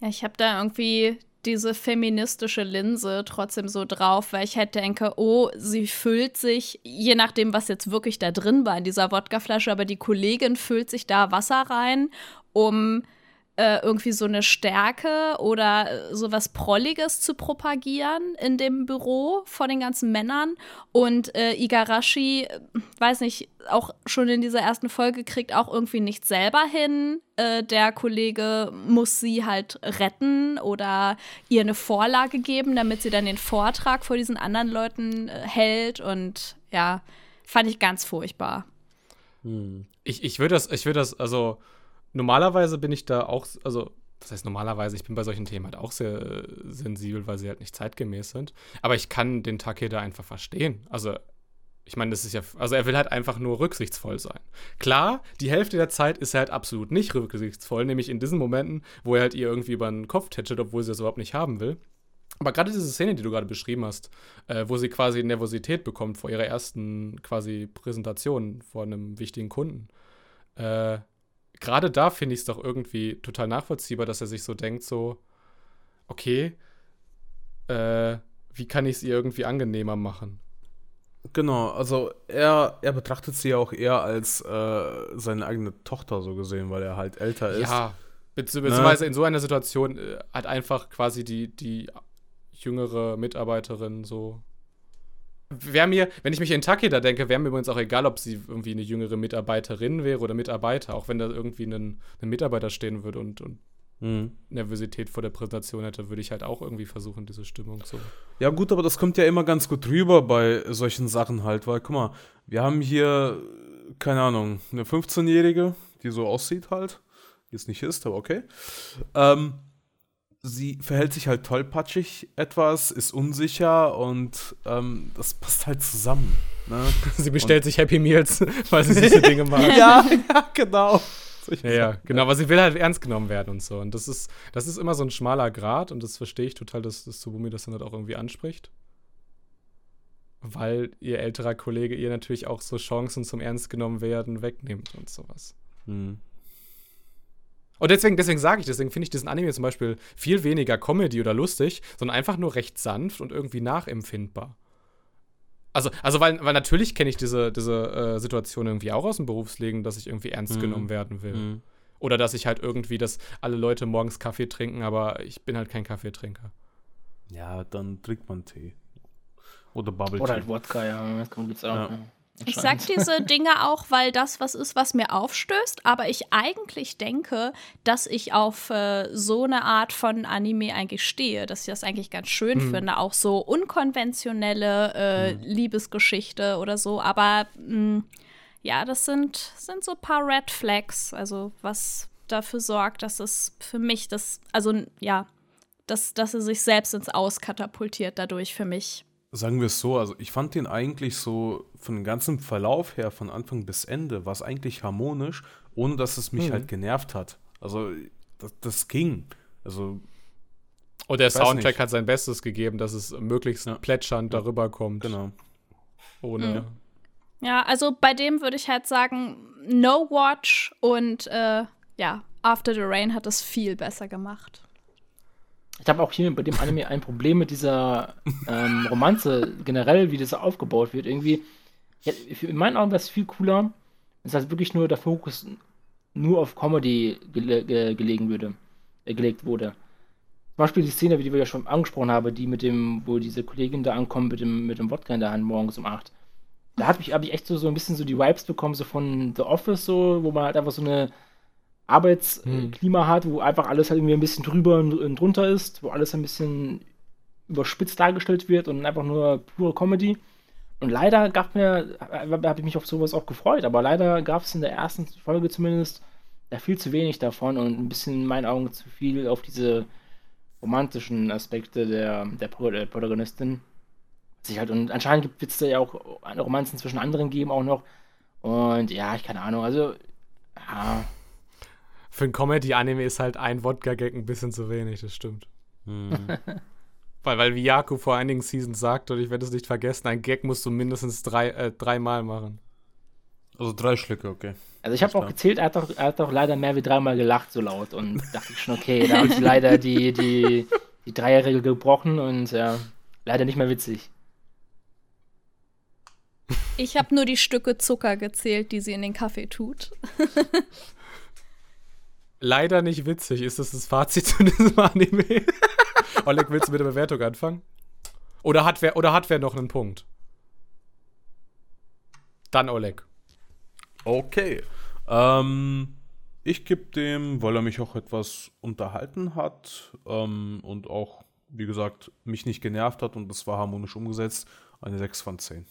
Ja, ich habe da irgendwie diese feministische Linse trotzdem so drauf, weil ich halt denke, oh, sie füllt sich, je nachdem, was jetzt wirklich da drin war in dieser Wodkaflasche, aber die Kollegin füllt sich da Wasser rein, um äh, irgendwie so eine Stärke oder äh, sowas Prolliges zu propagieren in dem Büro vor den ganzen Männern. Und äh, Igarashi, äh, weiß nicht, auch schon in dieser ersten Folge kriegt auch irgendwie nicht selber hin. Äh, der Kollege muss sie halt retten oder ihr eine Vorlage geben, damit sie dann den Vortrag vor diesen anderen Leuten hält. Und ja, fand ich ganz furchtbar. Ich, ich würde das, ich würde das, also normalerweise bin ich da auch, also das heißt normalerweise, ich bin bei solchen Themen halt auch sehr äh, sensibel, weil sie halt nicht zeitgemäß sind. Aber ich kann den Takeda einfach verstehen. Also ich meine, das ist ja, also er will halt einfach nur rücksichtsvoll sein. Klar, die Hälfte der Zeit ist er halt absolut nicht rücksichtsvoll, nämlich in diesen Momenten, wo er halt ihr irgendwie über den Kopf tätschelt, obwohl sie das überhaupt nicht haben will. Aber gerade diese Szene, die du gerade beschrieben hast, äh, wo sie quasi Nervosität bekommt vor ihrer ersten quasi Präsentation vor einem wichtigen Kunden, äh, gerade da finde ich es doch irgendwie total nachvollziehbar, dass er sich so denkt, so, okay, äh, wie kann ich es ihr irgendwie angenehmer machen? Genau, also er, er betrachtet sie ja auch eher als äh, seine eigene Tochter so gesehen, weil er halt älter ist. Ja, Bezieh beziehungsweise in so einer Situation äh, hat einfach quasi die, die jüngere Mitarbeiterin so. Wäre mir, wenn ich mich in Takeda denke, wäre mir übrigens auch egal, ob sie irgendwie eine jüngere Mitarbeiterin wäre oder Mitarbeiter, auch wenn da irgendwie ein, ein Mitarbeiter stehen würde und, und Mhm. Nervosität vor der Präsentation hätte, würde ich halt auch irgendwie versuchen, diese Stimmung zu. Ja, gut, aber das kommt ja immer ganz gut rüber bei solchen Sachen halt, weil, guck mal, wir haben hier, keine Ahnung, eine 15-Jährige, die so aussieht halt, die es nicht ist, aber okay. Ähm, sie verhält sich halt tollpatschig etwas, ist unsicher und ähm, das passt halt zusammen. Ne? Sie bestellt sich Happy Meals, weil sie süße Dinge macht. ja, ja, genau. Ja, ja, genau, aber sie will halt ernst genommen werden und so. Und das ist, das ist immer so ein schmaler Grad und das verstehe ich total, dass, dass Tsubumi das dann halt auch irgendwie anspricht. Weil ihr älterer Kollege ihr natürlich auch so Chancen zum Ernst genommen werden wegnimmt und sowas. Mhm. Und deswegen, deswegen sage ich, deswegen finde ich diesen Anime zum Beispiel viel weniger Comedy oder lustig, sondern einfach nur recht sanft und irgendwie nachempfindbar. Also, also weil, weil natürlich kenne ich diese, diese äh, Situation irgendwie auch aus dem Berufsleben, dass ich irgendwie ernst Mhm. genommen werden will. Mhm. Oder dass ich halt irgendwie, dass alle Leute morgens Kaffee trinken, aber ich bin halt kein Kaffeetrinker. Ja, dann trinkt man Tee. Oder Bubble Oder halt Wodka, ja. Das gibt's auch. Ja. Ja. Ich sag diese Dinge auch, weil das was ist, was mir aufstößt, aber ich eigentlich denke, dass ich auf äh, so eine Art von Anime eigentlich stehe, dass ich das eigentlich ganz schön Mhm. finde, auch so unkonventionelle äh, Liebesgeschichte oder so, aber mh, ja, das sind, sind so ein paar Red Flags, also was dafür sorgt, dass es für mich das, also ja, dass, dass er sich selbst ins Aus katapultiert dadurch für mich. Sagen wir es so, also ich fand den eigentlich so von dem ganzen Verlauf her, von Anfang bis Ende, war es eigentlich harmonisch, ohne dass es mich Mhm. halt genervt hat. Also das, das ging. Also Und der Soundtrack nicht. hat sein Bestes gegeben, dass es möglichst Ja. plätschernd darüber kommt. genau. Ohne. Ja, also bei dem würde ich halt sagen, No Watch und äh, ja, After the Rain hat es viel besser gemacht. Ich habe auch hier bei dem Anime ein Problem mit dieser ähm, Romanze generell, wie das aufgebaut wird. Irgendwie, ja, in meinen Augen wäre es viel cooler, wenn es halt wirklich nur der Fokus nur auf Comedy gele ge gelegen würde, äh, gelegt wurde. Zum Beispiel die Szene, die wir ja schon angesprochen haben, die mit dem, wo diese Kollegin da ankommt mit dem, mit dem Wodka in der Hand morgens um 8. Da habe ich, hab ich echt so, so ein bisschen so die Vibes bekommen, so von The Office, so, wo man halt einfach so eine Arbeitsklima hat, wo einfach alles halt irgendwie ein bisschen drüber und, drunter ist, wo alles ein bisschen überspitzt dargestellt wird und einfach nur pure Comedy. Und leider gab mir, habe ich mich auf sowas auch gefreut, aber leider gab es in der ersten Folge zumindest ja viel zu wenig davon und ein bisschen in meinen Augen zu viel auf diese romantischen Aspekte der, der, Pro der Protagonistin. Sich halt, und anscheinend wird es da ja auch Romanzen zwischen anderen geben auch noch. Und ja, ich keine Ahnung, also ja, Für ein Comedy-Anime ist halt ein Wodka-Gag ein bisschen zu wenig, das stimmt. Mhm. Weil, weil wie Jaku vor einigen Seasons sagt, und ich werde es nicht vergessen, ein Gag musst du mindestens drei, äh, dreimal machen. Also drei Schlücke, okay. Also ich habe auch gezählt, er hat, doch, er hat doch leider mehr wie dreimal gelacht so laut und dachte ich schon, okay, da haben sie leider die, die, die Dreierregel gebrochen und ja, leider nicht mehr witzig. Ich habe nur die Stücke Zucker gezählt, die sie in den Kaffee tut. Leider nicht witzig, ist das das Fazit zu diesem Anime? Oleg, willst du mit der Bewertung anfangen? Oder hat wer, oder hat wer noch einen Punkt? Dann Oleg. Okay. Ähm, ich gebe dem, weil er mich auch etwas unterhalten hat ähm, und auch, wie gesagt, mich nicht genervt hat und das war harmonisch umgesetzt, eine 6 von 10.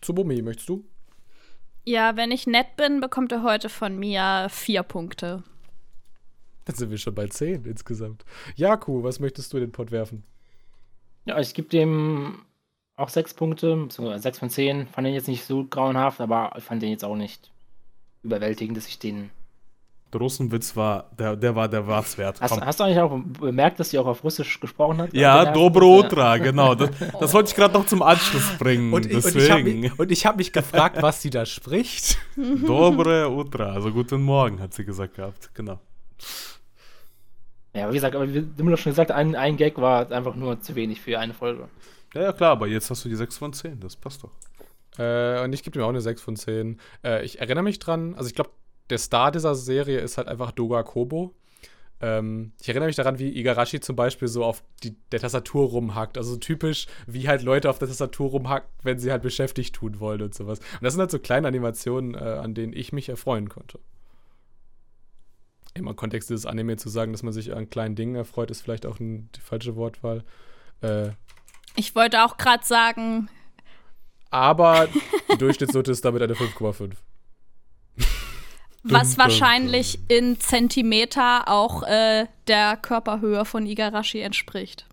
Tsubumi, möchtest du? Ja, wenn ich nett bin, bekommt er heute von mir vier Punkte. Dann sind wir schon bei 10 insgesamt. Jaku, was möchtest du in den Pott werfen? Ja, ich gebe dem auch sechs Punkte, beziehungsweise sechs von zehn. Fand den jetzt nicht so grauenhaft, aber ich fand den jetzt auch nicht überwältigend, dass ich den. Der Russenwitz war, der, der war der war's wert. Hast, Komm. hast du eigentlich auch bemerkt, dass sie auch auf Russisch gesprochen hat? Ja, Ja, Dobro ja. Utra, genau. Das, das wollte ich gerade noch zum Anschluss bringen. Und ich, und ich habe deswegen. mich, hab mich gefragt, was sie da spricht. Dobre Utra, also guten Morgen, hat sie gesagt gehabt. Genau. Ja, aber wie gesagt, aber wie Dimmler schon gesagt, ein, ein Gag war einfach nur zu wenig für eine Folge. Ja, ja, klar, aber jetzt hast du die 6 von 10, das passt doch. Äh, und ich gebe ihm auch eine 6 von 10. Äh, ich erinnere mich dran, also ich glaube, der Star dieser Serie ist halt einfach Doga Kobo. Ähm, ich erinnere mich daran, wie Igarashi zum Beispiel so auf die, der Tastatur rumhackt. Also typisch, wie halt Leute auf der Tastatur rumhacken, wenn sie halt beschäftigt tun wollen und sowas. Und das sind halt so kleine Animationen, äh, an denen ich mich erfreuen konnte. Im Kontext dieses Anime zu sagen, dass man sich an kleinen Dingen erfreut, ist vielleicht auch ein, die falsche Wortwahl. Äh, ich wollte auch gerade sagen. Aber die Durchschnittsnote ist damit eine 5,5. Was wahrscheinlich in Zentimeter auch äh, der Körperhöhe von Igarashi entspricht.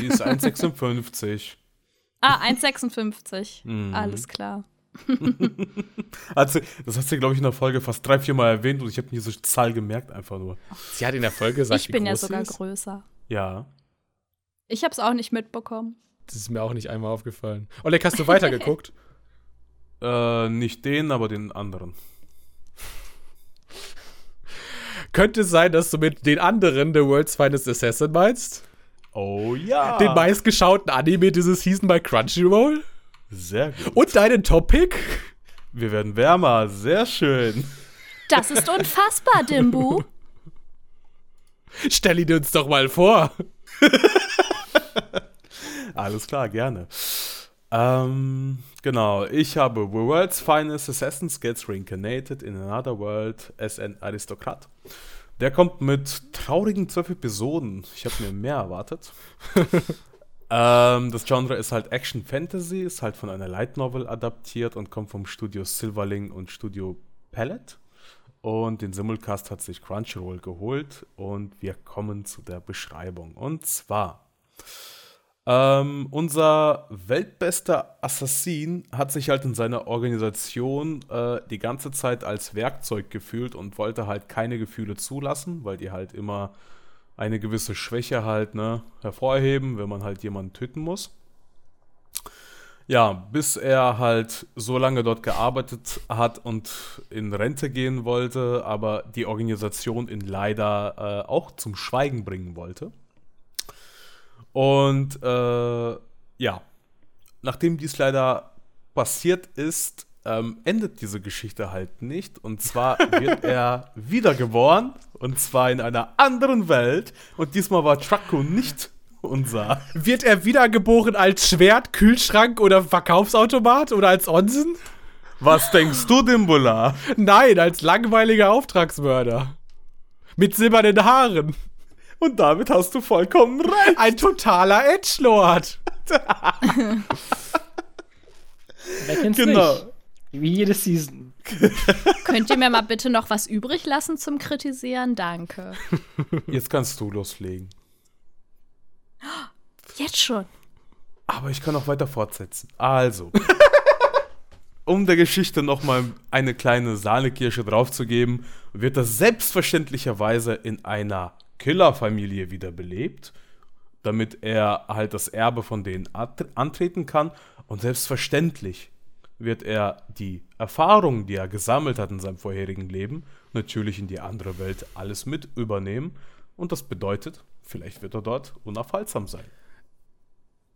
Die ist 1,56. ah, 1,56. Mhm. Alles klar. also, das hast du, glaube ich, in der Folge fast drei, vier Mal erwähnt und ich habe mir diese Zahl gemerkt, einfach nur. Sie hat in der Folge gesagt, Ich bin ja sogar ist. größer. Ja. Ich habe es auch nicht mitbekommen. Das ist mir auch nicht einmal aufgefallen. Oleg, hast du weitergeguckt? äh, nicht den, aber den anderen. Könnte es sein, dass du mit den anderen The World's Finest Assassin meinst? Oh ja. Den meistgeschauten Anime dieses Season bei Crunchyroll? Sehr gut. Und deinen Topic? Wir werden wärmer. Sehr schön. Das ist unfassbar, Dimbu. Stell ihn uns doch mal vor. Alles klar, gerne. Ähm, genau, ich habe The World's Finest Assassins Gets Reincarnated in Another World as an Aristokrat. Der kommt mit traurigen zwölf Episoden. Ich habe mir mehr erwartet. ähm, das Genre ist halt Action Fantasy, ist halt von einer Light Novel adaptiert und kommt vom Studio Silverling und Studio Palette. Und den Simulcast hat sich Crunchyroll geholt und wir kommen zu der Beschreibung. Und zwar ähm, unser weltbester Assassin hat sich halt in seiner Organisation äh, die ganze Zeit als Werkzeug gefühlt und wollte halt keine Gefühle zulassen, weil die halt immer eine gewisse Schwäche halt ne, hervorheben, wenn man halt jemanden töten muss. Ja, bis er halt so lange dort gearbeitet hat und in Rente gehen wollte, aber die Organisation ihn leider äh, auch zum Schweigen bringen wollte. Und äh, ja, nachdem dies leider passiert ist, ähm, endet diese Geschichte halt nicht. Und zwar wird er wiedergeboren. Und zwar in einer anderen Welt. Und diesmal war Trucko nicht unser. Wird er wiedergeboren als Schwert, Kühlschrank oder Verkaufsautomat oder als Onsen? Was denkst du, Dimbula? Nein, als langweiliger Auftragsmörder. Mit silbernen Haaren. Und damit hast du vollkommen recht. Ein totaler Edgelord. Wer kennt's genau. nicht? Wie jede Season. Könnt ihr mir mal bitte noch was übrig lassen zum Kritisieren? Danke. Jetzt kannst du loslegen. Jetzt schon. Aber ich kann auch weiter fortsetzen. Also. um der Geschichte nochmal eine kleine Sahnekirsche draufzugeben, wird das selbstverständlicherweise in einer Killerfamilie wiederbelebt, damit er halt das Erbe von denen antreten kann. Und selbstverständlich wird er die Erfahrungen, die er gesammelt hat in seinem vorherigen Leben, natürlich in die andere Welt alles mit übernehmen. Und das bedeutet, vielleicht wird er dort unaufhaltsam sein.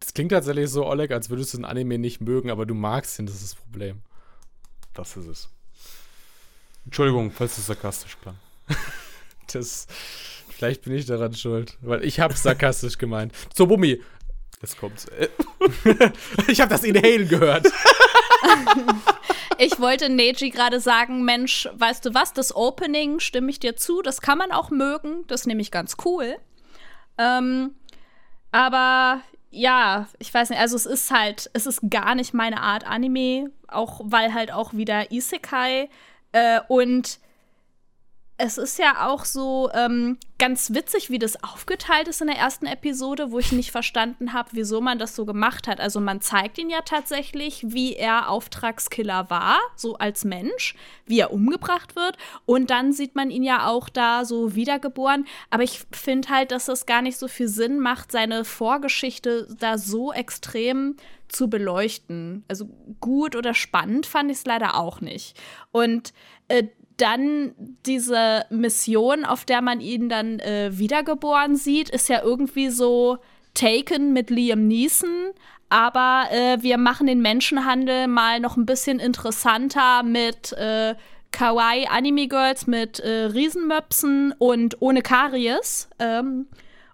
Das klingt tatsächlich so, Oleg, als würdest du ein Anime nicht mögen, aber du magst ihn, das ist das Problem. Das ist es. Entschuldigung, falls es sarkastisch klang. das Vielleicht bin ich daran schuld, weil ich hab's sarkastisch gemeint. So, Bummi. Jetzt kommt's. ich habe das Inhalen gehört. ich wollte Neji gerade sagen, Mensch, weißt du was, das Opening stimme ich dir zu, das kann man auch mögen, das ist nämlich ganz cool. Ähm, aber ja, ich weiß nicht, also es ist halt, es ist gar nicht meine Art Anime, auch weil halt auch wieder Isekai äh, und es ist ja auch so ähm, ganz witzig, wie das aufgeteilt ist in der ersten Episode, wo ich nicht verstanden habe, wieso man das so gemacht hat. Also man zeigt ihn ja tatsächlich, wie er Auftragskiller war, so als Mensch, wie er umgebracht wird. Und dann sieht man ihn ja auch da so wiedergeboren. Aber ich finde halt, dass es gar nicht so viel Sinn macht, seine Vorgeschichte da so extrem zu beleuchten. Also gut oder spannend fand ich es leider auch nicht. Und äh, dann diese Mission, auf der man ihn dann äh, wiedergeboren sieht, ist ja irgendwie so Taken mit Liam Neeson, aber äh, wir machen den Menschenhandel mal noch ein bisschen interessanter mit äh, Kawaii Anime Girls mit äh, Riesenmöpsen und ohne Karies. Ähm,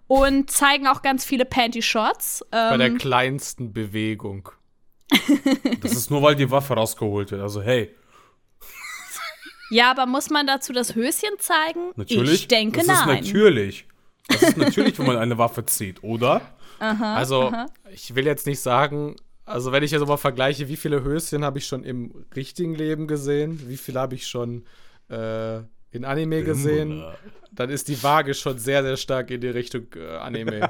und zeigen auch ganz viele Panty-Shots. Ähm, Bei der kleinsten Bewegung. Das ist nur, weil die Waffe rausgeholt wird. Also, hey, ja, aber muss man dazu das Höschen zeigen? natürlich. Ich denke das nein. ist natürlich. Das ist natürlich, wenn man eine Waffe zieht, oder? Also, ich will jetzt nicht sagen, also wenn ich jetzt mal vergleiche, wie viele Höschen habe ich schon im richtigen Leben gesehen, wie viele habe ich schon äh, in Anime gesehen, dann ist die Waage schon sehr, sehr stark in die Richtung äh, Anime.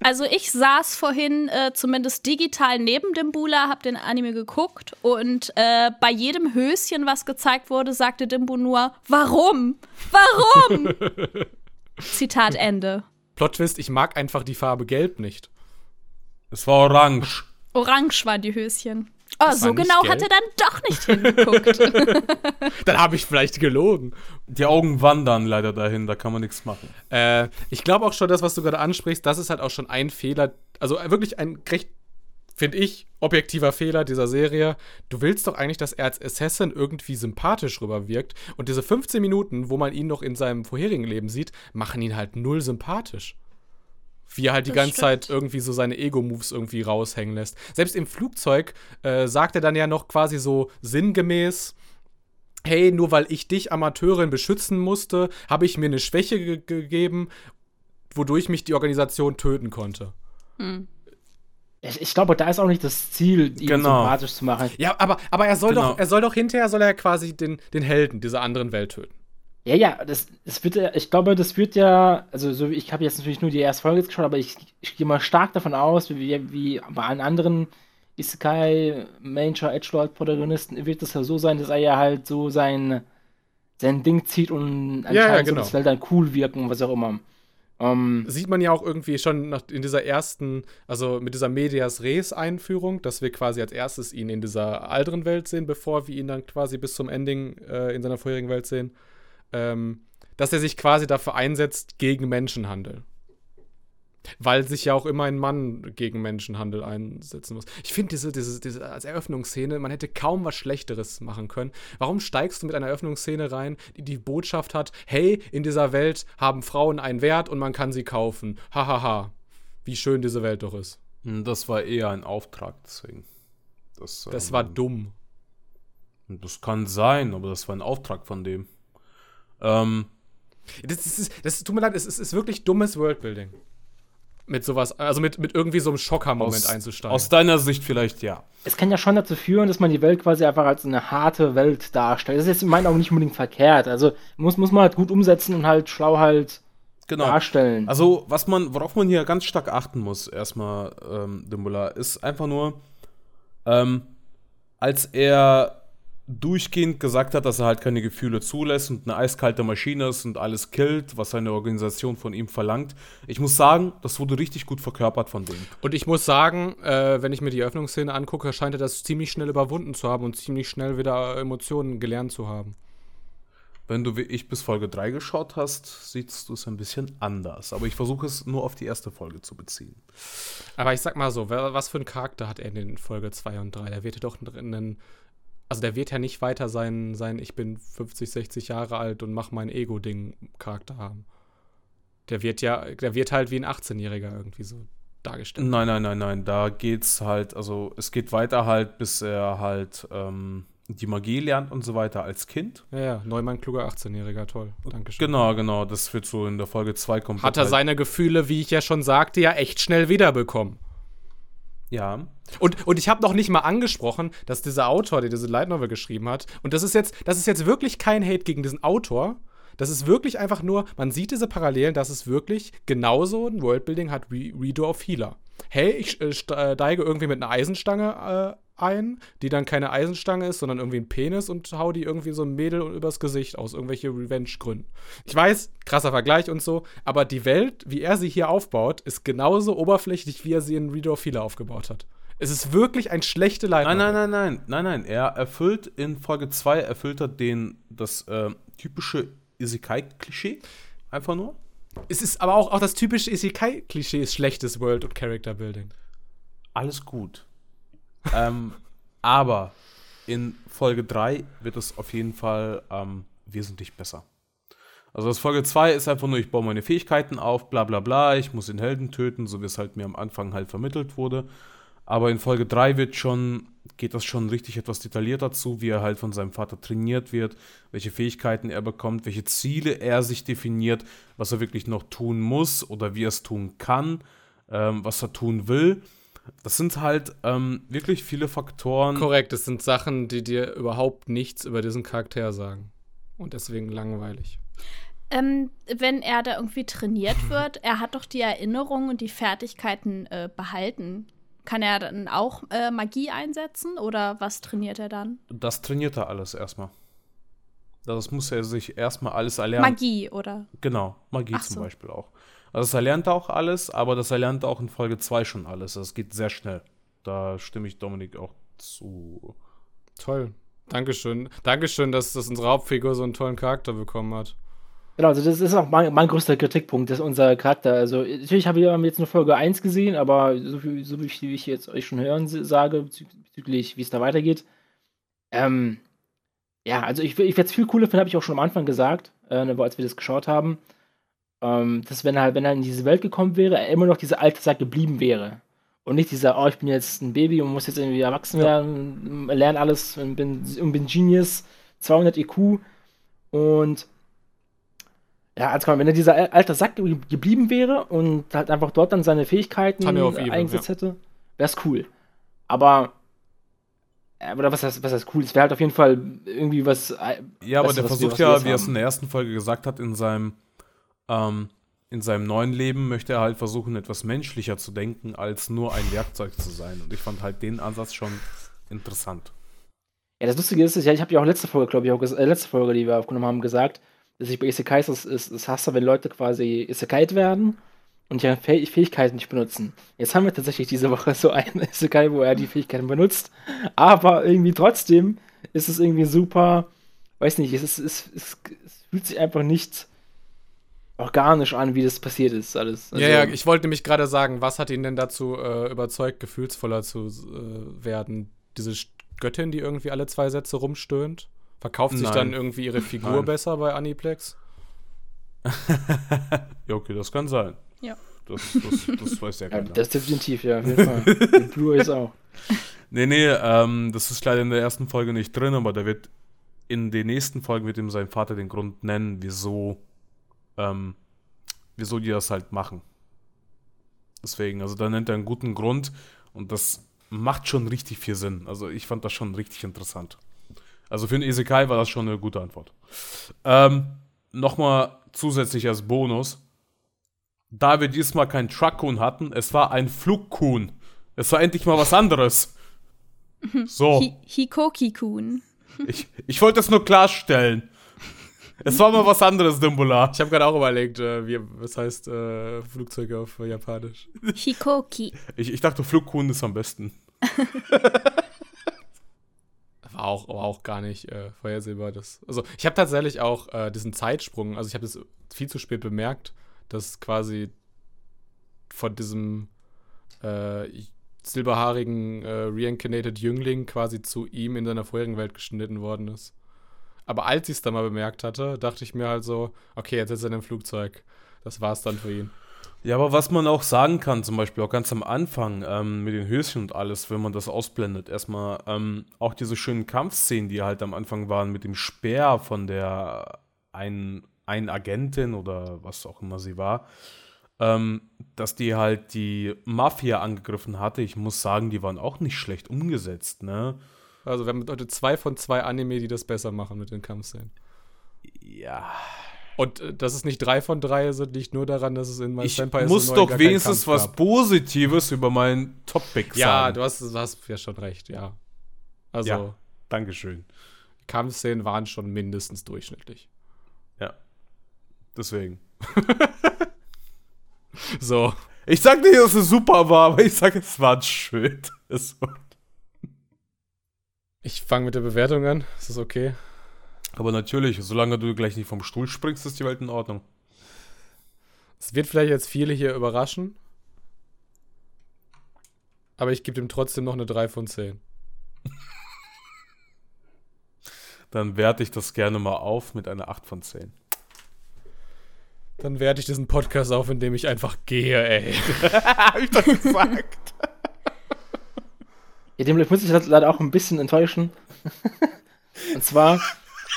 Also ich saß vorhin äh, zumindest digital neben dem Bula, hab den Anime geguckt und äh, bei jedem Höschen, was gezeigt wurde, sagte Dimbu nur, warum? Warum? Zitat Ende. Plot Twist, ich mag einfach die Farbe Gelb nicht. Es war orange. Orange waren die Höschen. Oh, so genau gelb? hat er dann doch nicht hingeguckt. Dann habe ich vielleicht gelogen. Die Augen wandern leider dahin, da kann man nichts machen. Äh, ich glaube auch schon, das, was du gerade ansprichst, das ist halt auch schon ein Fehler, also wirklich ein recht, finde ich, objektiver Fehler dieser Serie. Du willst doch eigentlich, dass er als Assassin irgendwie sympathisch rüberwirkt. Und diese 15 Minuten, wo man ihn noch in seinem vorherigen Leben sieht, machen ihn halt null sympathisch. Wie er halt die Das ganze stimmt. Zeit irgendwie so seine Ego-Moves irgendwie raushängen lässt. Selbst im Flugzeug äh, sagt er dann ja noch quasi so sinngemäß, hey, nur weil ich dich, Amateurin, beschützen musste, habe ich mir eine Schwäche ge gegeben, wodurch mich die Organisation töten konnte. Ich, ich glaube, da ist auch nicht das Ziel, ihn Genau. sympathisch zu machen. Ja, aber, aber er soll Genau. doch, er soll doch hinterher soll er quasi den, den Helden dieser anderen Welt töten. Ja, ja, das, das wird ja, ich glaube, das wird ja, also so ich habe jetzt natürlich nur die erste Folge geschaut, aber ich, ich gehe mal stark davon aus, wie, wie bei allen anderen Isekai Major Edgelord Protagonisten wird es ja so sein, dass er ja halt so sein sein Ding zieht und Ja, ja, anscheinend genau. so das dann cool wirken und was auch immer. Ähm, Sieht man ja auch irgendwie schon nach, in dieser ersten, also mit dieser Medias Res Einführung, dass wir quasi als erstes ihn in dieser älteren Welt sehen, bevor wir ihn dann quasi bis zum Ending äh, in seiner vorherigen Welt sehen, ähm, dass er sich quasi dafür einsetzt gegen Menschenhandel. Weil sich ja auch immer ein Mann gegen Menschenhandel einsetzen muss. Ich finde diese, diese, diese als Eröffnungsszene, man hätte kaum was Schlechteres machen können. Warum steigst du mit einer Eröffnungsszene rein, die die Botschaft hat, hey, in dieser Welt haben Frauen einen Wert und man kann sie kaufen. Hahaha. Ha, ha. Wie schön diese Welt doch ist. Hm, Das war eher ein Auftrag, deswegen. Das, Das ähm, war dumm. Das kann sein, aber das war ein Auftrag von dem. Ähm, Das, ist- das, ist, das tut mir leid, es ist, ist wirklich dummes Worldbuilding. Mit sowas, also mit, mit irgendwie so einem Schocker-Moment einzusteigen. aus deiner Sicht vielleicht ja. es kann ja schon dazu führen, dass man die Welt quasi einfach als eine harte Welt darstellt. Das ist jetzt in meinen Augen nicht unbedingt verkehrt. Also muss, muss man halt gut umsetzen und halt schlau halt Genau. darstellen. Also, was man, worauf man hier ganz stark achten muss, erstmal, ähm, Dimbula, ist einfach nur, ähm, als er durchgehend gesagt hat, dass er halt keine Gefühle zulässt und eine eiskalte Maschine ist und alles killt, was seine Organisation von ihm verlangt. Ich muss sagen, das wurde richtig gut verkörpert von dem. Und ich muss sagen, äh, wenn ich mir die Eröffnungsszene angucke, scheint er das ziemlich schnell überwunden zu haben und ziemlich schnell wieder Emotionen gelernt zu haben. Wenn du wie ich bis Folge 3 geschaut hast, siehst du es ein bisschen anders. Aber ich versuche es nur auf die erste Folge zu beziehen. Aber ich sag mal so, was für einen Charakter hat er in den Folge 2 und 3? Der wird ja doch einen. Also der wird ja nicht weiter sein, sein ich bin 50, 60 Jahre alt und mach mein Ego-Ding-Charakter haben. Der wird ja, der wird halt wie ein 18-Jähriger irgendwie so dargestellt. Nein, nein, nein, nein. Da geht's halt, also es geht weiter halt, bis er halt ähm, die Magie lernt und so weiter als Kind. Ja, ja, Neumann, kluger 18-Jähriger, toll. Dankeschön. Genau, genau. Das wird so in der Folge 2 komplett. Hat er halt- seine Gefühle, wie ich ja schon sagte, ja echt schnell wiederbekommen. Ja. Und, und ich habe noch nicht mal angesprochen, dass dieser Autor, der diese Light Novel geschrieben hat, und das ist jetzt, das ist jetzt wirklich kein Hate gegen diesen Autor. Das ist wirklich einfach nur, man sieht diese Parallelen, dass es wirklich genauso ein Worldbuilding hat wie Redo of Healer. Hey, ich äh, steige irgendwie mit einer Eisenstange äh, ein, die dann keine Eisenstange ist, sondern irgendwie ein Penis und hau die irgendwie so ein Mädel übers Gesicht aus, irgendwelche Revenge-Gründen. Ich weiß, krasser Vergleich und so, aber die Welt, wie er sie hier aufbaut, ist genauso oberflächlich, wie er sie in of Healer aufgebaut hat. Es ist wirklich ein schlechte Light Nein, nein, nein, nein, nein, nein. Er erfüllt in Folge 2 erfüllt er den, das äh, typische Isekai-Klischee. Einfach nur. Es ist aber auch, auch das typische Isekai-Klischee ist schlechtes World- und Character-Building. Alles gut. Ähm, aber in Folge 3 wird es auf jeden Fall ähm, wesentlich besser. Also das Folge 2 ist einfach nur, ich baue meine Fähigkeiten auf, bla bla bla, ich muss den Helden töten, so wie es halt mir am Anfang halt vermittelt wurde. Aber in Folge 3 wird schon, geht das schon richtig etwas detaillierter zu, wie er halt von seinem Vater trainiert wird, welche Fähigkeiten er bekommt, welche Ziele er sich definiert, was er wirklich noch tun muss oder wie er es tun kann, ähm, was er tun will. Das sind halt ähm, wirklich viele Faktoren. Korrekt, es sind Sachen, die dir überhaupt nichts über diesen Charakter sagen. Und deswegen langweilig. Ähm, wenn er da irgendwie trainiert wird, er hat doch die Erinnerungen und die Fertigkeiten äh, behalten. Kann er dann auch äh, Magie einsetzen oder was trainiert er dann? Das trainiert er alles erstmal. Das muss er sich erstmal alles erlernen. Magie, oder? Genau, Magie Ach zum so. Beispiel auch. Also das erlernt er auch alles, aber das erlernt er auch in Folge 2 schon alles. Das geht sehr schnell. Da stimme ich Dominik auch zu. Toll. Dankeschön. Dankeschön, dass, dass unsere Hauptfigur so einen tollen Charakter bekommen hat. Genau, also das ist auch mein, mein größter Kritikpunkt, das ist unser Charakter. Also natürlich habe ich jetzt nur Folge 1 gesehen, aber so, viel, so wie ich- wie ich jetzt euch schon hören sage, bezü- bezüglich wie es da weitergeht. Ähm, ja, also ich, ich werde es viel cooler finden, habe ich auch schon am Anfang gesagt, äh, als wir das geschaut haben. Ähm, dass wenn er, halt, wenn er in diese Welt gekommen wäre, er immer noch dieser alte Sack geblieben wäre. Und nicht dieser, oh, ich bin jetzt ein Baby und muss jetzt irgendwie erwachsen werden, lerne alles und bin, und bin Genius, 200 IQ und ja, also wenn er dieser al- alte Sack ge- geblieben wäre und halt einfach dort dann seine Fähigkeiten Evil, eingesetzt hätte, wäre es cool. Aber, oder was heißt, was heißt cool? Es wäre halt auf jeden Fall irgendwie was. äh, Ja, aber der versucht ja, wie er es in der ersten Folge gesagt hat, in seinem, ähm, in seinem neuen Leben möchte er halt versuchen, etwas menschlicher zu denken, als nur ein Werkzeug zu sein. Und ich fand halt den Ansatz schon interessant. Ja, das Lustige ist, ich habe ja auch letzte Folge, glaube ich, auch äh, letzte Folge, die wir aufgenommen haben, gesagt, dass ich bei Isekais ist, ist hasse, wenn Leute quasi Isekait werden und ihre Fäh Fähigkeiten nicht benutzen. Jetzt haben wir tatsächlich diese Woche so einen Isekai, wo er die Fähigkeiten benutzt, aber irgendwie trotzdem ist es irgendwie super, weiß nicht, es, es, es, es fühlt sich einfach nicht organisch an, wie das passiert ist, alles. Also, ja, ja, ich wollte nämlich gerade sagen, was hat ihn denn dazu äh, überzeugt, gefühlsvoller zu äh, werden? Diese Göttin, die irgendwie alle zwei Sätze rumstöhnt? Verkauft sich Nein. dann irgendwie ihre Figur Nein. besser bei Aniplex? Ja, okay, das kann sein. Ja. Das, das, das weiß ja ja, keiner. das definitiv, ja, auf jeden Fall. Die Blue ist auch. Nee, nee, ähm, das ist leider in der ersten Folge nicht drin, aber da wird in den nächsten Folgen wird ihm sein Vater den Grund nennen, wieso, ähm, wieso die das halt machen. Deswegen, also da nennt er einen guten Grund und das macht schon richtig viel Sinn. Also ich fand das schon richtig interessant. Also für einen Isekai war das schon eine gute Antwort. Ähm, Nochmal zusätzlich als Bonus. Da wir diesmal kein Truck-Kuhn hatten, es war ein Flugkuhn. Es war endlich mal was anderes. So, Hi Hikoki-kun. ich, ich wollte das nur klarstellen. Es war mal was anderes, Dimbula. Ich habe gerade auch überlegt, äh, wie, was heißt äh, Flugzeug auf Japanisch. Hikoki. Ich, ich dachte, Flugkuhn ist am besten. War auch, war auch gar nicht äh, vorhersehbar. Das, also ich habe tatsächlich auch äh, diesen Zeitsprung, also ich habe das viel zu spät bemerkt, dass quasi von diesem äh, silberhaarigen äh, reincarnated Jüngling quasi zu ihm in seiner vorherigen Welt geschnitten worden ist. Aber als ich es dann mal bemerkt hatte, dachte ich mir halt so, okay, jetzt ist er in einem Flugzeug. Das war's dann für ihn. Ja, aber was man auch sagen kann, zum Beispiel auch ganz am Anfang ähm, mit den Höschen und alles, wenn man das ausblendet, erstmal ähm, auch diese schönen Kampfszenen, die halt am Anfang waren mit dem Speer von der einen, einen Agentin oder was auch immer sie war, ähm, dass die halt die Mafia angegriffen hatte. Ich muss sagen, die waren auch nicht schlecht umgesetzt, ne? Also wir haben heute zwei von zwei Anime, die das besser machen mit den Kampfszenen. Ja. Und äh, dass es nicht drei von drei sind, liegt nur daran, dass es in My Ich Senpai muss SO9 doch wenigstens was gab. Positives über meinen Topic Ja, sagen. du hast, du hast ja schon recht, ja. Also, Ja. Dankeschön. Kampfszenen waren schon mindestens durchschnittlich. Ja. Deswegen. So. Ich sag nicht, dass es super war, aber ich sag, es war schön. Es war- Ich fange mit der Bewertung an. Ist das okay? Aber natürlich, solange du gleich nicht vom Stuhl springst, ist die Welt in Ordnung. Es wird vielleicht jetzt viele hier überraschen. Aber ich gebe dem trotzdem noch eine 3 von 10. dann werte ich das gerne mal auf mit einer 8 von 10. Dann werte ich diesen Podcast auf, indem ich einfach gehe, ey. Hab ich das gesagt? Ja, dem muss ich leider auch ein bisschen enttäuschen. Und zwar,